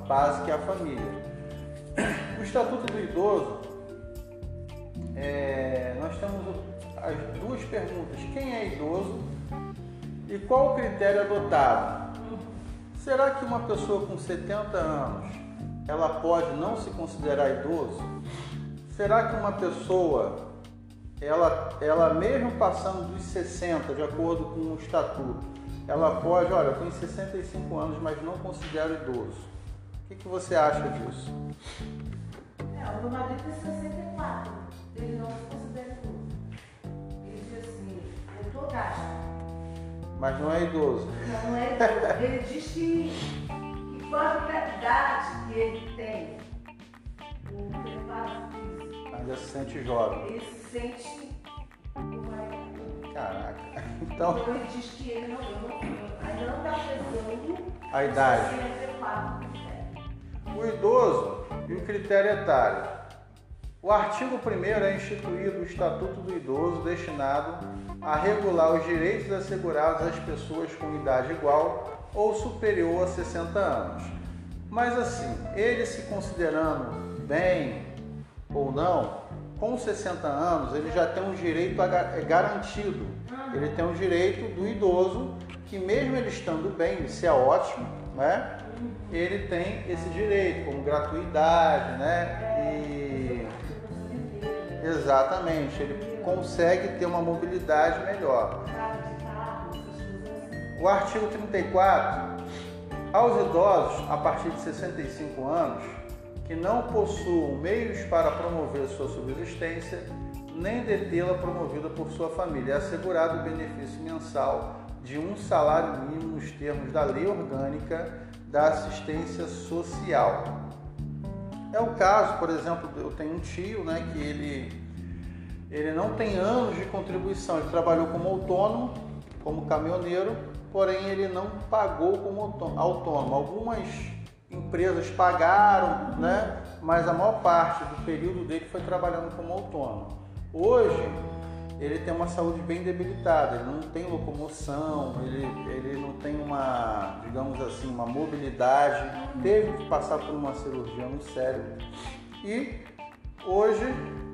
base que é a família. O Estatuto do Idoso, é, nós temos as duas perguntas: quem é idoso e qual o critério adotado? Será que uma pessoa com 70 anos ela pode não se considerar idoso? Será que uma pessoa ela, ela mesmo passando dos 60, de acordo com o estatuto, ela pode, olha, eu tenho 65 anos, mas não considero idoso. O que, que você acha disso? É, o meu marido tem 64, ele não se considera Mas não é idoso. Não, não é idoso. Ele diz que, que quanto a idade que ele tem, o preparo físico. Ainda se sente jovem. Ele se sente. Caraca. Então. então ele diz que ele não, não, ainda não está pesando a idade. O idoso e o critério etário. O artigo 1 é instituído o Estatuto do Idoso destinado a regular os direitos assegurados às pessoas com idade igual ou superior a 60 anos. Mas assim, ele se considerando bem ou não, com 60 anos ele já tem um direito é garantido. Ele tem um direito do idoso que mesmo ele estando bem, isso é ótimo, né? Ele tem esse direito como gratuidade, né? E exatamente, ele consegue ter uma mobilidade melhor. O artigo 34, aos idosos a partir de 65 anos que não possuam meios para promover sua subsistência, nem detê-la promovida por sua família, é assegurado o benefício mensal de um salário mínimo nos termos da Lei Orgânica da Assistência Social. É o caso, por exemplo, eu tenho um tio, né, que ele ele não tem anos de contribuição, ele trabalhou como autônomo, como caminhoneiro, porém ele não pagou como autônomo. Algumas empresas pagaram, né? mas a maior parte do período dele foi trabalhando como autônomo. Hoje ele tem uma saúde bem debilitada, ele não tem locomoção, ele, ele não tem uma, digamos assim, uma mobilidade, teve que passar por uma cirurgia no cérebro e hoje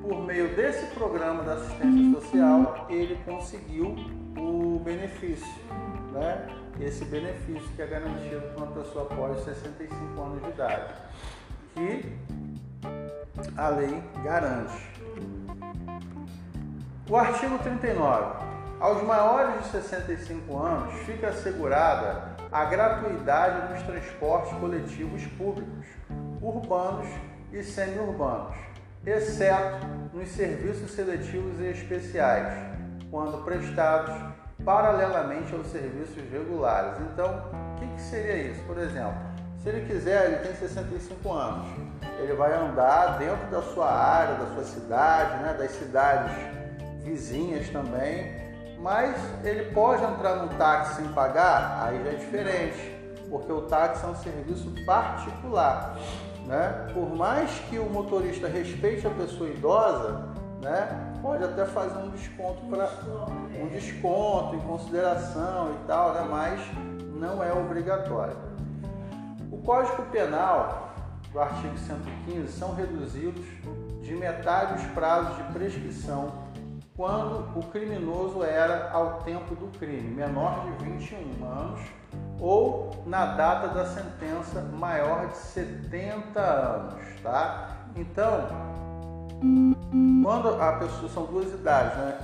por meio desse programa da assistência social, ele conseguiu o benefício, né? Esse benefício que é garantido para uma pessoa após 65 anos de idade. Que a lei garante. O artigo 39. Aos maiores de 65 anos fica assegurada a gratuidade dos transportes coletivos públicos, urbanos e semiurbanos, exceto nos serviços seletivos e especiais, quando prestados paralelamente aos serviços regulares. Então, o que, que seria isso? Por exemplo, se ele quiser, ele tem 65 anos, ele vai andar dentro da sua área, da sua cidade, né, das cidades vizinhas também, mas ele pode entrar num táxi sem pagar, aí já é diferente, porque o táxi é um serviço particular. Né? Por mais que o motorista respeite a pessoa idosa, né, pode até fazer um desconto para um desconto em consideração e tal, né, mas não é obrigatório. O Código Penal do artigo 115 são reduzidos de metade os prazos de prescrição quando o criminoso era ao tempo do crime, menor de 21 anos, ou na data da sentença maior de 70 anos, tá? Então, quando a pessoa são duas idades, né?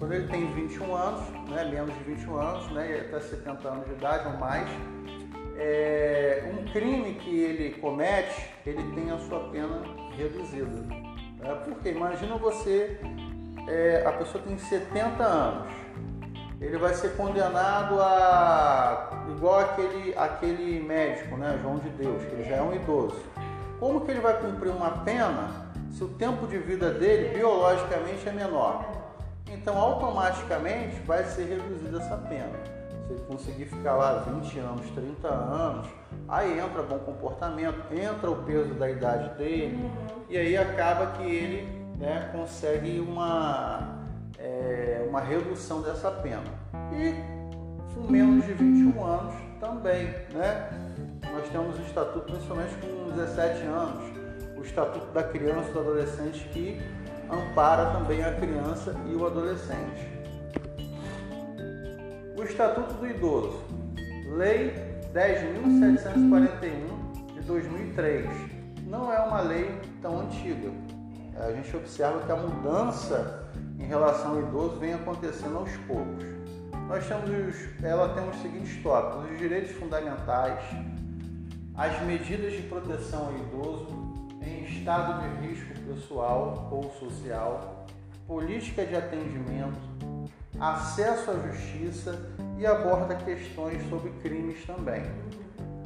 Quando ele tem 21 anos, né, menos de 21 anos, né, até 70 anos de idade ou mais, é, um crime que ele comete, ele tem a sua pena reduzida. Né? Porque imagina você é, a pessoa tem 70 anos, ele vai ser condenado a igual aquele, aquele médico, né, João de Deus, que ele já é um idoso. Como que ele vai cumprir uma pena se o tempo de vida dele biologicamente é menor? Então automaticamente vai ser reduzida essa pena. Se ele conseguir ficar lá 20 anos, 30 anos, aí entra bom comportamento, entra o peso da idade dele, e aí acaba que ele né, consegue uma, é, uma redução dessa pena. E com menos de 21 anos também. Né? Nós temos o estatuto, principalmente com 17 anos, o estatuto da criança e do adolescente que ampara também a criança e o adolescente. O Estatuto do Idoso, Lei 10.741 de 2003, não é uma lei tão antiga, a gente observa que a mudança em relação ao idoso vem acontecendo aos poucos. Nós temos, ela tem os seguintes tópicos: os direitos fundamentais, as medidas de proteção ao idoso em estado de risco pessoal ou social, política de atendimento, acesso à justiça e aborda questões sobre crimes também.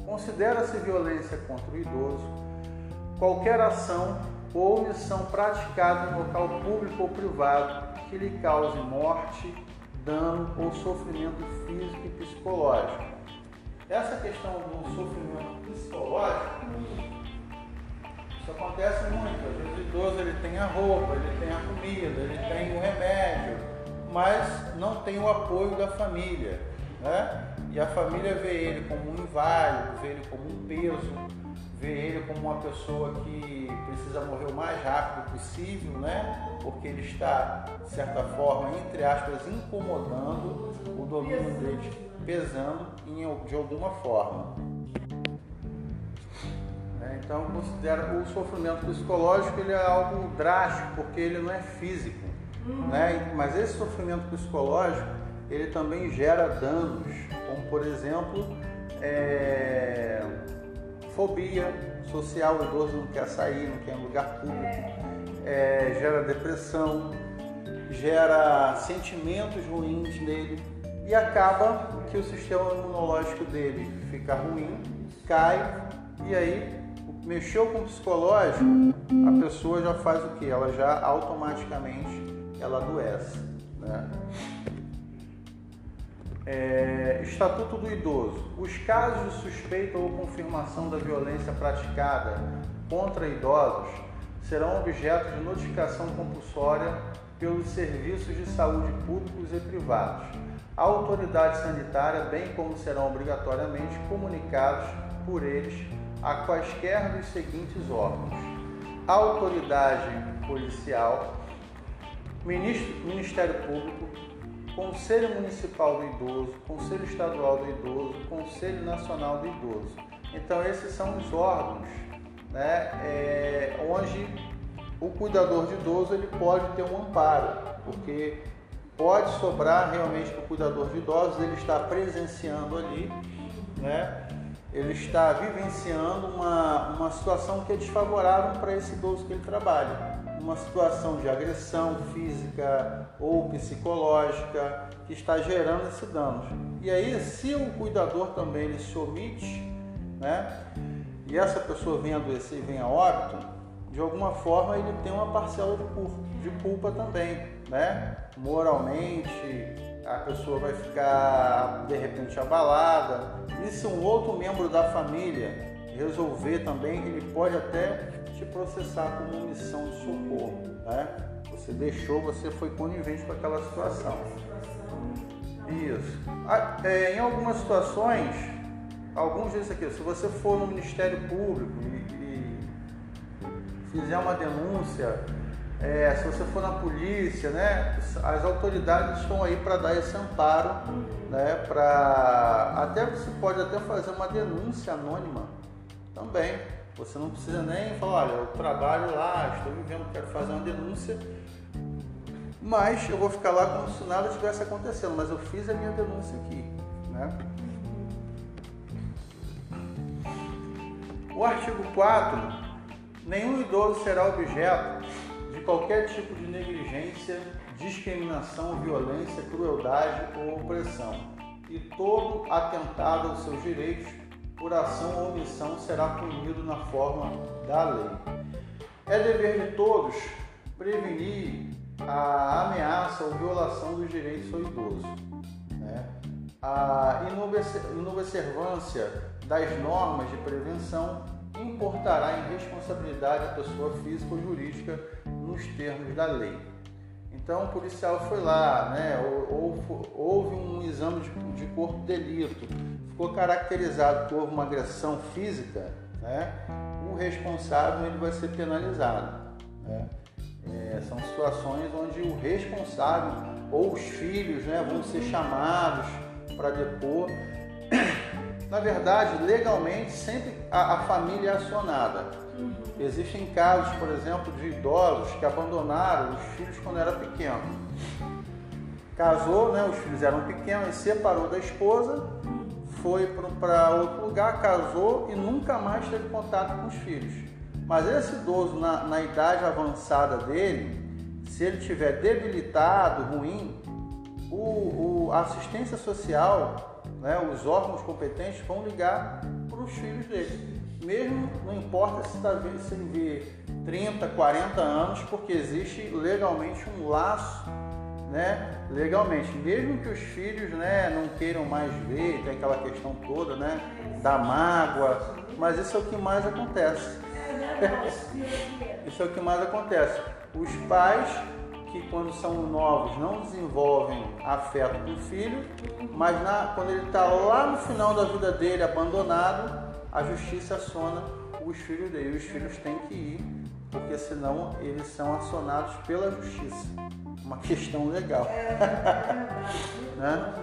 Considera-se violência contra o idoso qualquer ação ou omissão praticada em local público ou privado que lhe cause morte, dano ou sofrimento físico e psicológico. Essa questão do sofrimento psicológico, isso acontece muito. Às vezes o idoso ele tem a roupa, ele tem a comida, ele tem o remédio, mas não tem o apoio da família. Né? E a família vê ele como um inválido, vê ele como um peso, vê ele como uma pessoa que precisa morrer o mais rápido possível, né? Porque ele está, de certa forma, entre aspas, incomodando o domínio dele, pesando de alguma forma. Né? Então, considera o sofrimento psicológico ele é algo drástico, porque ele não é físico, né? Mas esse sofrimento psicológico ele também gera danos, como por exemplo, é fobia social, o idoso não quer sair, não quer em lugar público, é, gera depressão, gera sentimentos ruins nele e acaba que o sistema imunológico dele fica ruim, cai e aí mexeu com o psicológico, a pessoa já faz o que? Ela já automaticamente ela adoece. Né? É, Estatuto do Idoso. Os casos de suspeita ou confirmação da violência praticada contra idosos serão objeto de notificação compulsória pelos serviços de saúde públicos e privados. A autoridade sanitária, bem como serão obrigatoriamente comunicados por eles a quaisquer dos seguintes órgãos: autoridade policial, Ministério Público, Conselho Municipal do Idoso, Conselho Estadual do Idoso, Conselho Nacional do Idoso. Então esses são os órgãos né, é, onde o cuidador de idoso ele pode ter um amparo, porque pode sobrar realmente para o cuidador de idosos, ele está presenciando ali, né? ele está vivenciando uma, uma situação que é desfavorável para esse idoso que ele trabalha. Uma situação de agressão física ou psicológica que está gerando esse dano. E aí, se o cuidador também ele se omite, né? E essa pessoa vem adoecer e vem a óbito, de alguma forma ele tem uma parcela de culpa, de culpa também, né? Moralmente, a pessoa vai ficar de repente abalada. E se um outro membro da família resolver também, ele pode até te processar como omissão de socorro, né? Você deixou, você foi conivente com aquela situação. Isso. Ah, é, em algumas situações, alguns dizem aqui, se você for no Ministério Público fizer uma denúncia, é, se você for na polícia, né, as autoridades estão aí para dar esse amparo, né, para até você pode até fazer uma denúncia anônima também. Você não precisa nem falar, olha, eu trabalho lá, estou vivendo, quero fazer uma denúncia, mas eu vou ficar lá como se nada estivesse acontecendo, mas eu fiz a minha denúncia aqui, né? O artigo 4 Nenhum idoso será objeto de qualquer tipo de negligência, discriminação, violência, crueldade ou opressão, e todo atentado aos seus direitos, por ação ou omissão, será punido na forma da lei. É dever de todos prevenir a ameaça ou violação dos direitos do idoso. Né? A inobservância das normas de prevenção importará em responsabilidade a pessoa física ou jurídica nos termos da lei. Então o policial foi lá, né, houve um exame de, corpo de delito, ficou caracterizado houve uma agressão física, né, o responsável ele vai ser penalizado. Né? É, são situações onde o responsável ou os filhos né, vão ser chamados para depor na verdade, legalmente, sempre a, a família é acionada. Uhum. Existem casos, por exemplo, de idosos que abandonaram os filhos quando era pequeno. Casou, né, os filhos eram pequenos e separou da esposa, foi para outro lugar, casou e nunca mais teve contato com os filhos. Mas esse idoso, na, na idade avançada dele, se ele tiver debilitado, ruim, o, o, a assistência social né, os órgãos competentes vão ligar para os filhos dele. Mesmo, não importa se está sem ver 30, 40 anos, porque existe legalmente um laço, né, legalmente. Mesmo que os filhos né, não queiram mais ver, tem aquela questão toda né, da mágoa, mas isso é o que mais acontece. isso é o que mais acontece. Os pais que quando são novos não desenvolvem afeto com o filho, mas na, quando ele está lá no final da vida dele, abandonado, a justiça aciona os filhos dele. Os filhos têm que ir, porque senão eles são acionados pela justiça. Uma questão legal. né?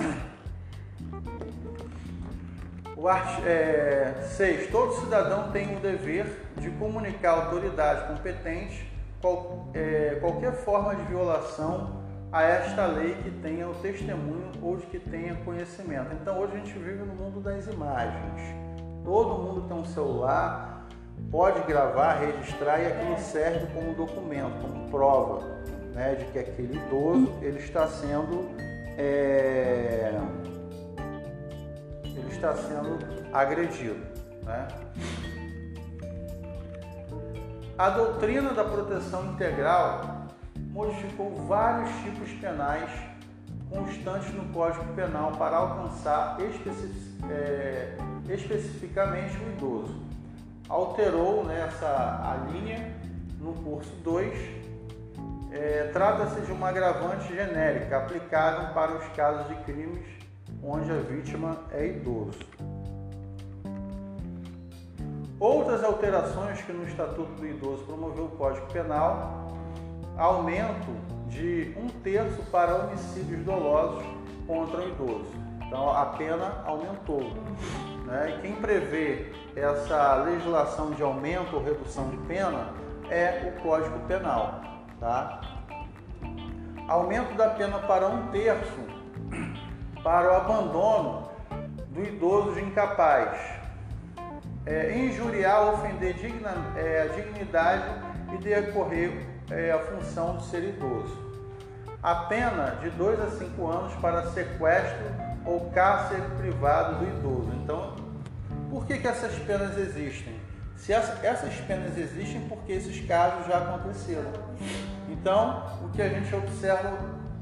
O art... é... Seis, todo cidadão tem o dever de comunicar à autoridade competente qual, é, qualquer forma de violação a esta lei que tenha o testemunho ou de que tenha conhecimento. Então hoje a gente vive no mundo das imagens. Todo mundo tem um celular, pode gravar, registrar e aquilo serve como documento, como prova né, de que aquele idoso ele está sendo é, ele está sendo agredido. Né? A doutrina da proteção integral modificou vários tipos penais constantes no Código Penal para alcançar é, especificamente o idoso. Alterou nessa né, a linha no curso 2. É, Trata-se de uma agravante genérica aplicável para os casos de crimes onde a vítima é idoso. Outras alterações que no Estatuto do Idoso promoveu o Código Penal, aumento de um terço para homicídios dolosos contra o idoso. Então a pena aumentou. Né? E quem prevê essa legislação de aumento ou redução de pena é o Código Penal, tá? Aumento da pena para um terço para o abandono do idoso incapaz. É, injuriar ou ofender digna, é, a dignidade e decorrer é, a função de ser idoso. A pena de 2 a 5 anos para sequestro ou cárcere privado do idoso. Então, por que, que essas penas existem? Se essa, essas penas existem, porque esses casos já aconteceram. Então, o que a gente observa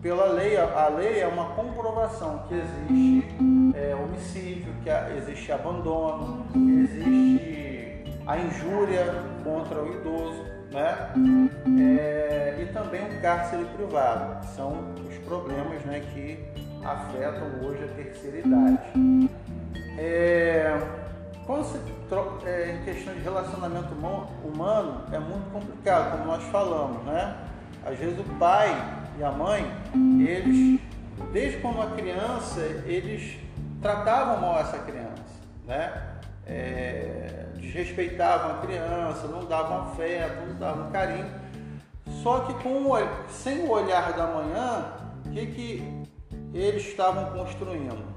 pela lei, a lei é uma comprovação que existe é, homicídio, que existe abandono, existe a injúria contra o idoso, né? É, e também o cárcere privado, são os problemas né, que afetam hoje a terceira idade. É, quando se é, em questão de relacionamento humano, é muito complicado, como nós falamos, né? Às vezes o pai e a mãe, eles, desde quando a criança, eles tratavam mal essa criança, né? É, desrespeitavam a criança, não davam afeto, não davam carinho. Só que com sem o olhar da manhã, o que, que eles estavam construindo?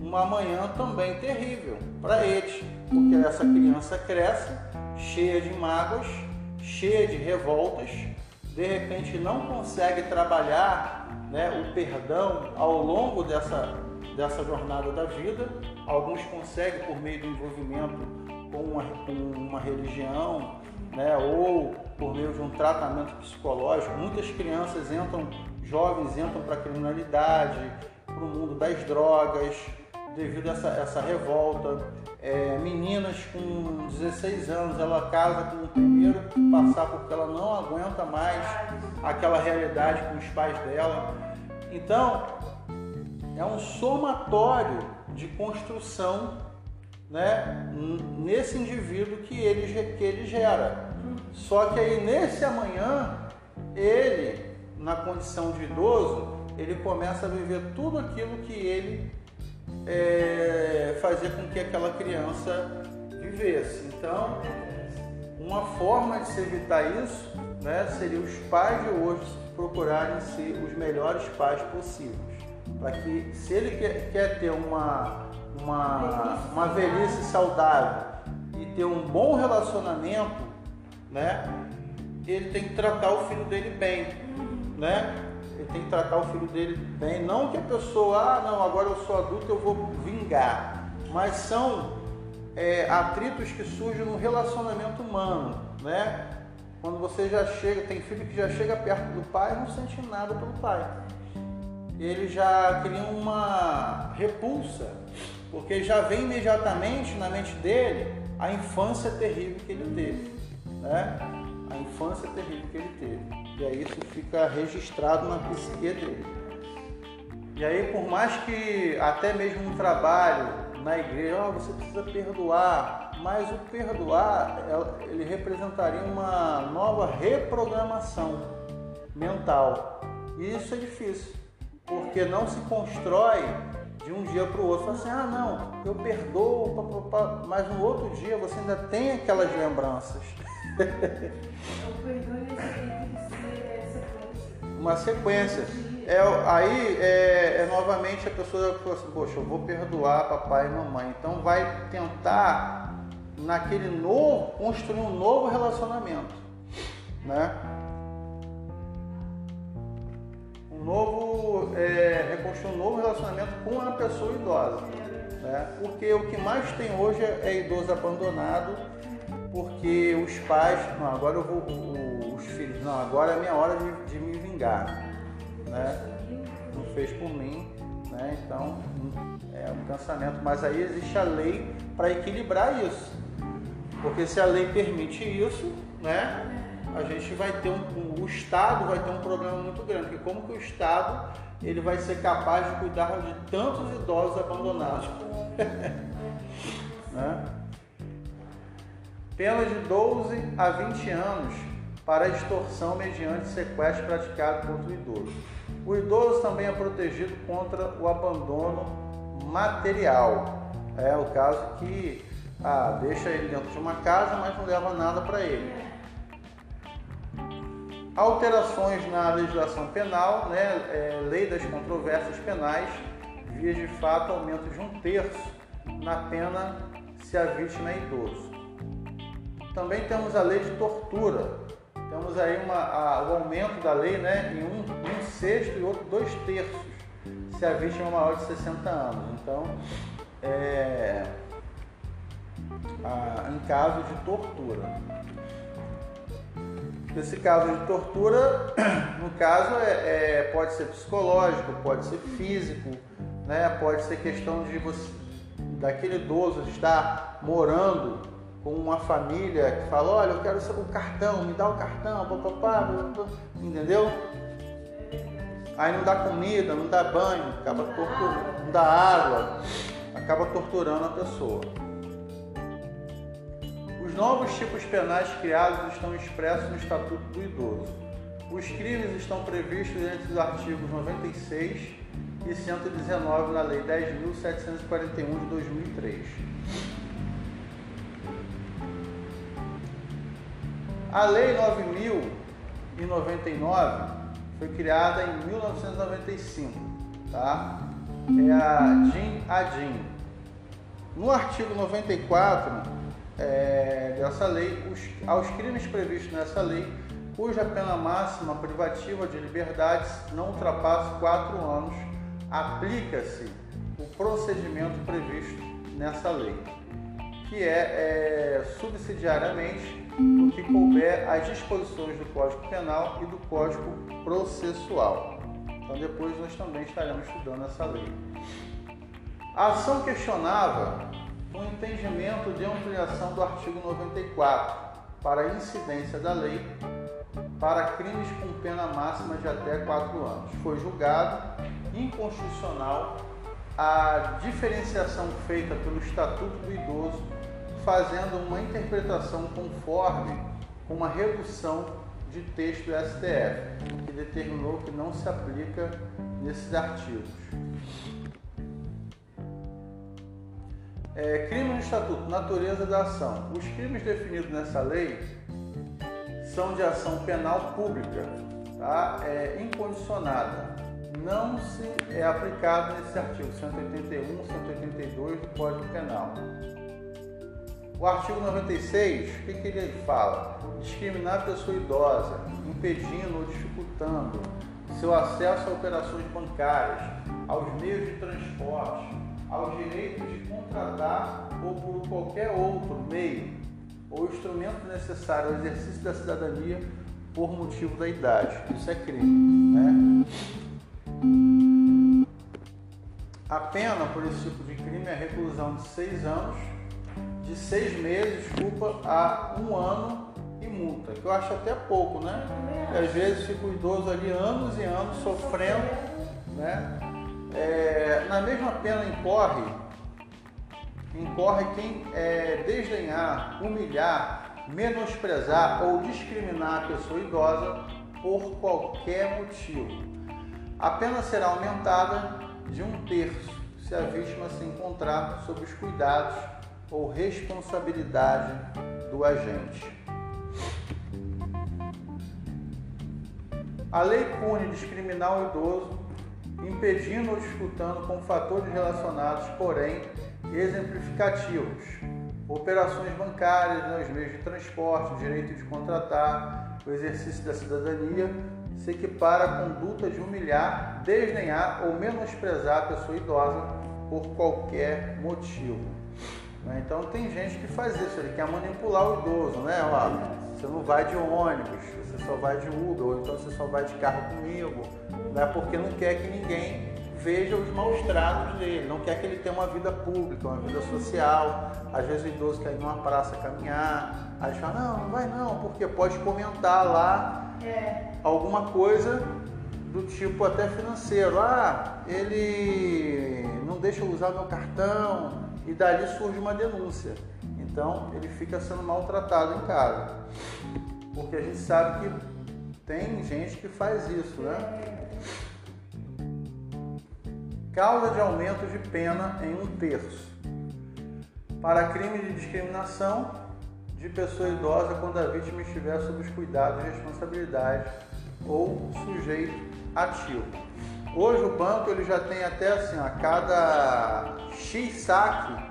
Uma manhã também terrível para eles, porque essa criança cresce cheia de mágoas, cheia de revoltas, de repente não consegue trabalhar né, o perdão ao longo dessa, dessa jornada da vida. Alguns conseguem por meio do envolvimento com uma, com uma religião, né, ou por meio de um tratamento psicológico. Muitas crianças entram, jovens entram para a criminalidade, para o mundo das drogas, devido a essa, essa revolta. É, meninas com 16 anos, ela casa com o primeiro passar porque ela não aguenta mais aquela realidade com os pais dela. Então, é um somatório de construção né, nesse indivíduo que ele, que ele gera. Só que aí nesse amanhã, ele, na condição de idoso, ele começa a viver tudo aquilo que ele é, fazer com que aquela criança vivesse. Então, uma forma de se evitar isso né, seria os pais de hoje procurarem ser os melhores pais possíveis. Para que, se ele quer, quer ter uma, uma, uma velhice saudável e ter um bom relacionamento, né, ele tem que tratar o filho dele bem. Né? ele tem que tratar o filho dele bem. Não que a pessoa, ah, não, agora eu sou adulto, eu vou vingar. Mas são é, atritos que surgem no relacionamento humano, né? Quando você já chega, tem filho que já chega perto do pai e não sente nada pelo pai. Ele já cria uma repulsa, porque já vem imediatamente na mente dele a infância terrível que ele teve, né? A infância terrível que ele teve. E aí isso fica registrado na psique dele. E aí, por mais que até mesmo no trabalho, na igreja, oh, você precisa perdoar, mas o perdoar, ele representaria uma nova reprogramação mental. E isso é difícil, porque não se constrói de um dia para o outro. Fala assim, ah não, eu perdoo, mas no outro dia você ainda tem aquelas lembranças. Perdão uma sequência. É, aí é, é, novamente a pessoa fala assim, poxa, eu vou perdoar papai e mamãe. Então vai tentar naquele novo, construir um novo relacionamento. Né? Novo, é, reconstruir um novo relacionamento com a pessoa idosa. Né? Porque o que mais tem hoje é idoso abandonado, porque os pais, não, agora eu vou, os filhos, não, agora é minha hora de, de me vingar, né? Não fez por mim, né? Então é um pensamento, mas aí existe a lei para equilibrar isso, porque se a lei permite isso, né? A gente vai ter um, o Estado vai ter um problema muito grande, porque como que o Estado ele vai ser capaz de cuidar de tantos idosos abandonados? né? Pena de 12 a 20 anos para extorsão mediante sequestro praticado contra o idoso. O idoso também é protegido contra o abandono material. É o caso que ah, deixa ele dentro de uma casa, mas não leva nada para ele. Alterações na legislação penal, né, é, lei das controvérsias penais, via de fato aumento de um terço na pena se a vítima é idoso. Também temos a lei de tortura. Temos aí uma, a, o aumento da lei né, em um, um sexto e outro dois terços, se a vítima é maior de 60 anos. Então, é, a, em caso de tortura. Esse caso de tortura, no caso, é, é, pode ser psicológico, pode ser físico, né? pode ser questão de você, daquele idoso estar morando com uma família que fala, olha, eu quero o cartão, me dá o cartão, papapá, entendeu? Aí não dá comida, não dá banho, acaba torturando, não dá água, acaba torturando a pessoa. Os novos tipos penais criados estão expressos no Estatuto do Idoso. Os crimes estão previstos entre os artigos 96 e 119 na Lei 10.741 de 2003. A Lei 9.099 foi criada em 1995, tá? É a DIN ADIN. No artigo 94 é, dessa lei, os, aos crimes previstos nessa lei, cuja pena máxima privativa de liberdades não ultrapasse quatro anos, aplica-se o procedimento previsto nessa lei, que é, é subsidiariamente o que couber às disposições do Código Penal e do Código Processual. Então depois nós também estaremos estudando essa lei. A ação questionava o entendimento de ampliação do artigo 94 para incidência da lei para crimes com pena máxima de até 4 anos. Foi julgado inconstitucional a diferenciação feita pelo Estatuto do Idoso, fazendo uma interpretação conforme com uma redução de texto do STF, que determinou que não se aplica nesses artigos. É, crime no Estatuto, natureza da ação. Os crimes definidos nessa lei são de ação penal pública, tá? é, incondicionada. Não se é aplicado nesse artigo 181, 182 do Código Penal. O artigo 96, o que, que ele fala? Discriminar a pessoa idosa, impedindo ou dificultando seu acesso a operações bancárias, aos meios de transporte, ao direito de contratar ou por qualquer outro meio ou instrumento necessário ao exercício da cidadania por motivo da idade. Isso é crime. Né? A pena por esse tipo de crime é reclusão de seis anos, de seis meses, desculpa, a um ano e multa, que eu acho até pouco, né? Às vezes fica o idoso ali anos e anos sofrendo, né? É, na mesma pena incorre, incorre quem é, desdenhar, humilhar, menosprezar ou discriminar a pessoa idosa por qualquer motivo. A pena será aumentada de um terço se a vítima se encontrar sob os cuidados ou responsabilidade do agente. A lei pune discriminar o idoso impedindo ou disputando com fatores relacionados, porém exemplificativos. Operações bancárias, né, os meios de transporte, o direito de contratar, o exercício da cidadania, se equipara à conduta de humilhar, desdenhar ou menosprezar a pessoa idosa por qualquer motivo. Né? Então tem gente que faz isso, ele quer manipular o idoso, né? Ó, você não vai de ônibus, você só vai de Uber, ou então você só vai de carro comigo, né? porque não quer que ninguém veja os maus tratos dele, não quer que ele tenha uma vida pública, uma vida social. Às vezes o idoso quer ir numa praça caminhar, aí fala, não, não vai não, porque pode comentar lá é. alguma coisa do tipo até financeiro. Ah, ele não deixa eu usar meu cartão e dali surge uma denúncia. Então ele fica sendo maltratado em casa. Porque a gente sabe que tem gente que faz isso, né? Causa de aumento de pena em um terço. Para crime de discriminação de pessoa idosa quando a vítima estiver sob os cuidados e responsabilidade ou sujeito ativo. Hoje o banco ele já tem até assim, a cada X saque,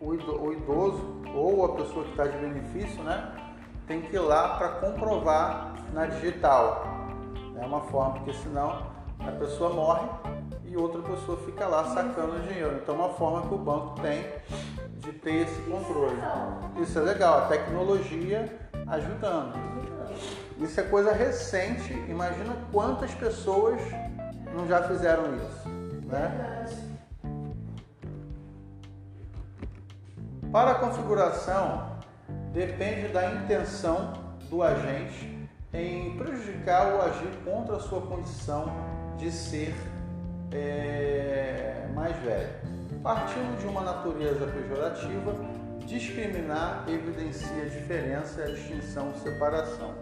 o idoso ou a pessoa que está de benefício, né, tem que ir lá para comprovar na digital. É uma forma, porque senão a pessoa morre e outra pessoa fica lá sacando dinheiro. Então é uma forma que o banco tem de ter esse controle. Isso é legal, a tecnologia ajudando. Isso é coisa recente, imagina quantas pessoas não já fizeram isso, né? Para a configuração, depende da intenção do agente em prejudicar ou agir contra a sua condição de ser é, mais velho. Partindo de uma natureza pejorativa, discriminar evidencia a diferença, a distinção, separação.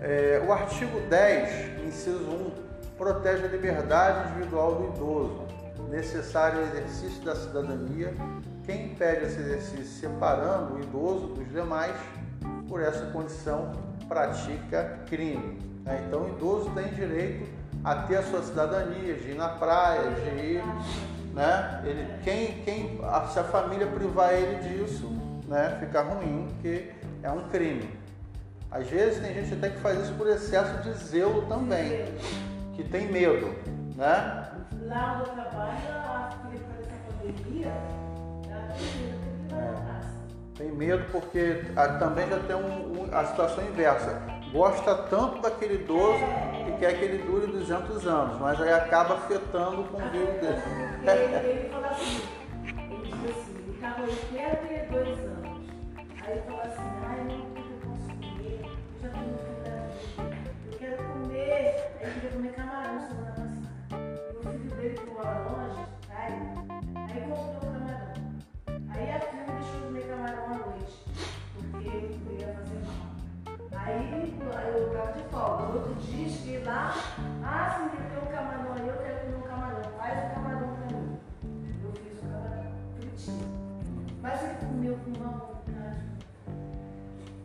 É, o artigo 10, inciso 1, protege a liberdade individual do idoso, necessário exercício da cidadania. Quem impede esse exercício separando o idoso dos demais, por essa condição, pratica crime. Né? Então, o idoso tem direito a ter a sua cidadania, de ir na praia, de ir. Né? Ele, quem, quem, se a família privar ele disso, né, fica ruim, porque é um crime. Às vezes tem gente até que faz isso por excesso de zelo também, que tem medo, né? Lá onde eu trabalho, a filha pandemia, ela tem medo que é. Tem medo porque também já tem um, um, a situação inversa. Gosta tanto daquele idoso que quer que ele dure 200 anos, mas aí acaba afetando o convívio dele. Ele, ele falou assim, ele disse assim, ele estava 82 anos. Aí ele falou assim, ai, não comer, aí queria comer camarão semana passada. E o filho dele que mora longe, aí, aí comprou outro dia, cheguei lá, ah, se me tem um camarão aí, eu quero comer um camarão. Faz o camarão pra mim. Eu fiz o camarão fritinho. Mas ele comeu com uma vontade.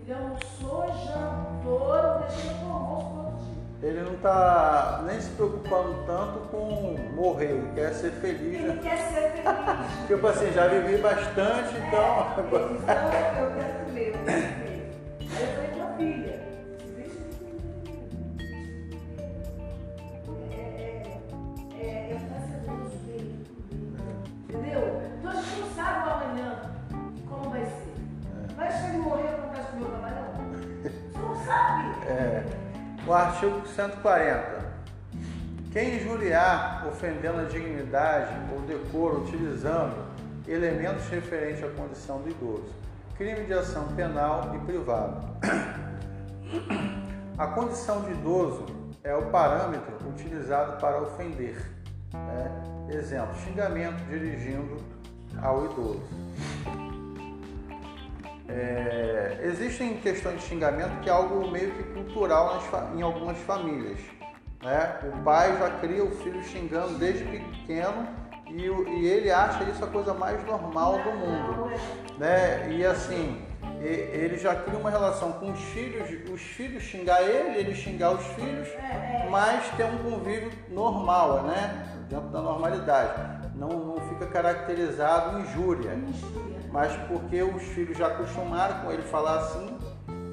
Ele almoçou, jantou, eu deixei no almoço ele não está nem se preocupando tanto com morrer, ele quer ser feliz. Ele né? quer ser feliz. tipo assim, já vivi bastante, é, então. Ele não, eu quero comer, O artigo 140. Quem injuriar, ofendendo a dignidade ou decoro, utilizando elementos referentes à condição do idoso, crime de ação penal e privado. A condição de idoso é o parâmetro utilizado para ofender. Né? Exemplo: xingamento dirigindo ao idoso. É, existem questões de xingamento que é algo meio que cultural nas, em algumas famílias. Né? O pai já cria o filho xingando desde pequeno e, e ele acha isso a coisa mais normal do mundo. Né? E assim, ele já cria uma relação com os filhos, os filhos xingar ele, ele xingar os filhos, mas ter um convívio normal, né? dentro da normalidade. Não, não fica caracterizado injúria mas porque os filhos já acostumaram com ele falar assim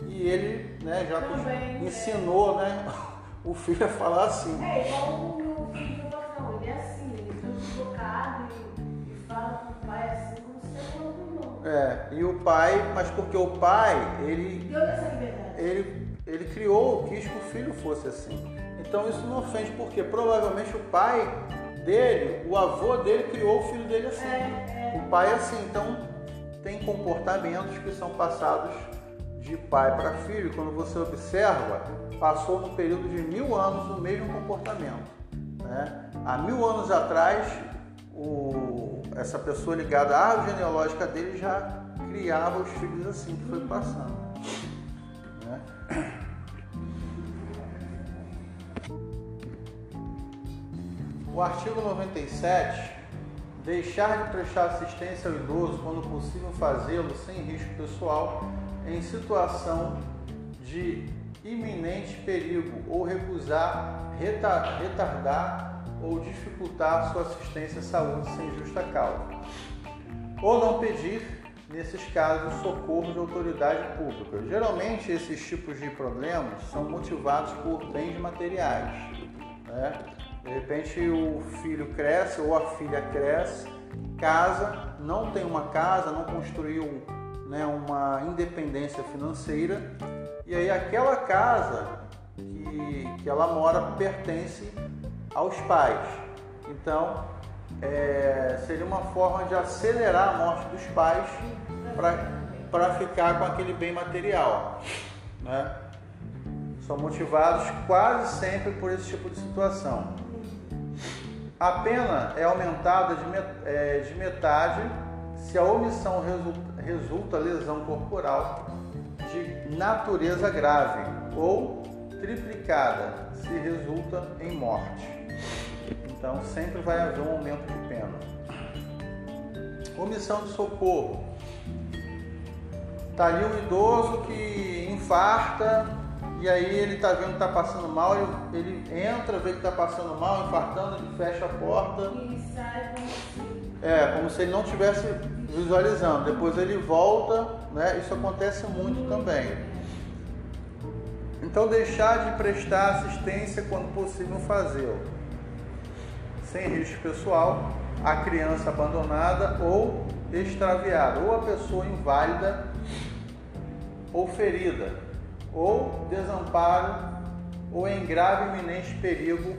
e ele né, já Também, ensinou né, o filho a falar assim. É igual o meu filho não, ele é assim, ele é deslocado e, e fala com o pai assim como se fosse um. É, e o pai, mas porque o pai, ele. Deu essa liberdade. Ele, ele criou, quis que o filho fosse assim. Então isso não ofende, porque provavelmente o pai dele, o avô dele criou o filho dele assim. É, é. O pai é assim, então tem comportamentos que são passados de pai para filho. Quando você observa, passou no período de mil anos o mesmo comportamento. Né? Há mil anos atrás, o, essa pessoa ligada à árvore genealógica dele já criava os filhos assim que foi passando. Né? O artigo 97 Deixar de prestar assistência ao idoso quando possível fazê-lo sem risco pessoal em situação de iminente perigo ou recusar, retardar ou dificultar sua assistência à saúde sem justa causa. Ou não pedir, nesses casos, socorro de autoridade pública. Geralmente, esses tipos de problemas são motivados por bens materiais. Né? De repente, o filho cresce ou a filha cresce, casa, não tem uma casa, não construiu né, uma independência financeira e aí aquela casa que, que ela mora pertence aos pais. Então é, seria uma forma de acelerar a morte dos pais para ficar com aquele bem material. Né? São motivados quase sempre por esse tipo de situação. A pena é aumentada de, é, de metade se a omissão resulta, resulta lesão corporal de natureza grave ou triplicada se resulta em morte. Então sempre vai haver um aumento de pena. Omissão de socorro. Está ali um idoso que infarta e aí ele está vendo que está passando mal, ele, ele, entra, vê que está passando mal, infartando, ele fecha a porta. E sai. É, como se ele não estivesse visualizando. Depois ele volta, né? Isso acontece muito também. Então deixar de prestar assistência quando possível fazê-lo. Sem risco pessoal, a criança abandonada ou extraviada, ou a pessoa inválida ou ferida, ou desamparo, ou em grave iminente perigo,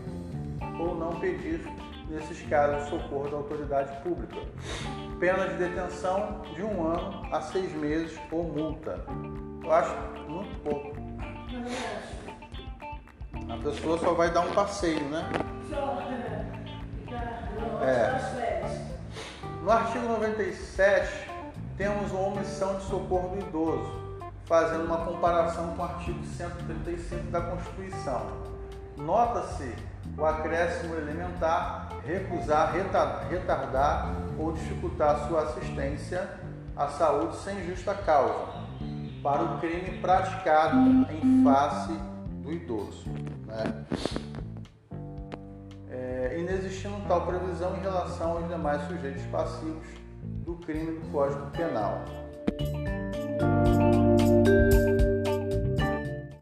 ou não pedir, nesses casos, socorro da autoridade pública. Pena de detenção de um ano a seis meses ou multa. Eu acho muito pouco. A pessoa só vai dar um passeio, né? É. No artigo 97, temos uma omissão de socorro do idoso fazendo uma comparação com o artigo 135 da Constituição. Nota-se o acréscimo elementar, recusar, retardar ou dificultar sua assistência à saúde sem justa causa, para o crime praticado em face do idoso. Né? É, inexistindo tal previsão em relação aos demais sujeitos passivos do crime do Código Penal.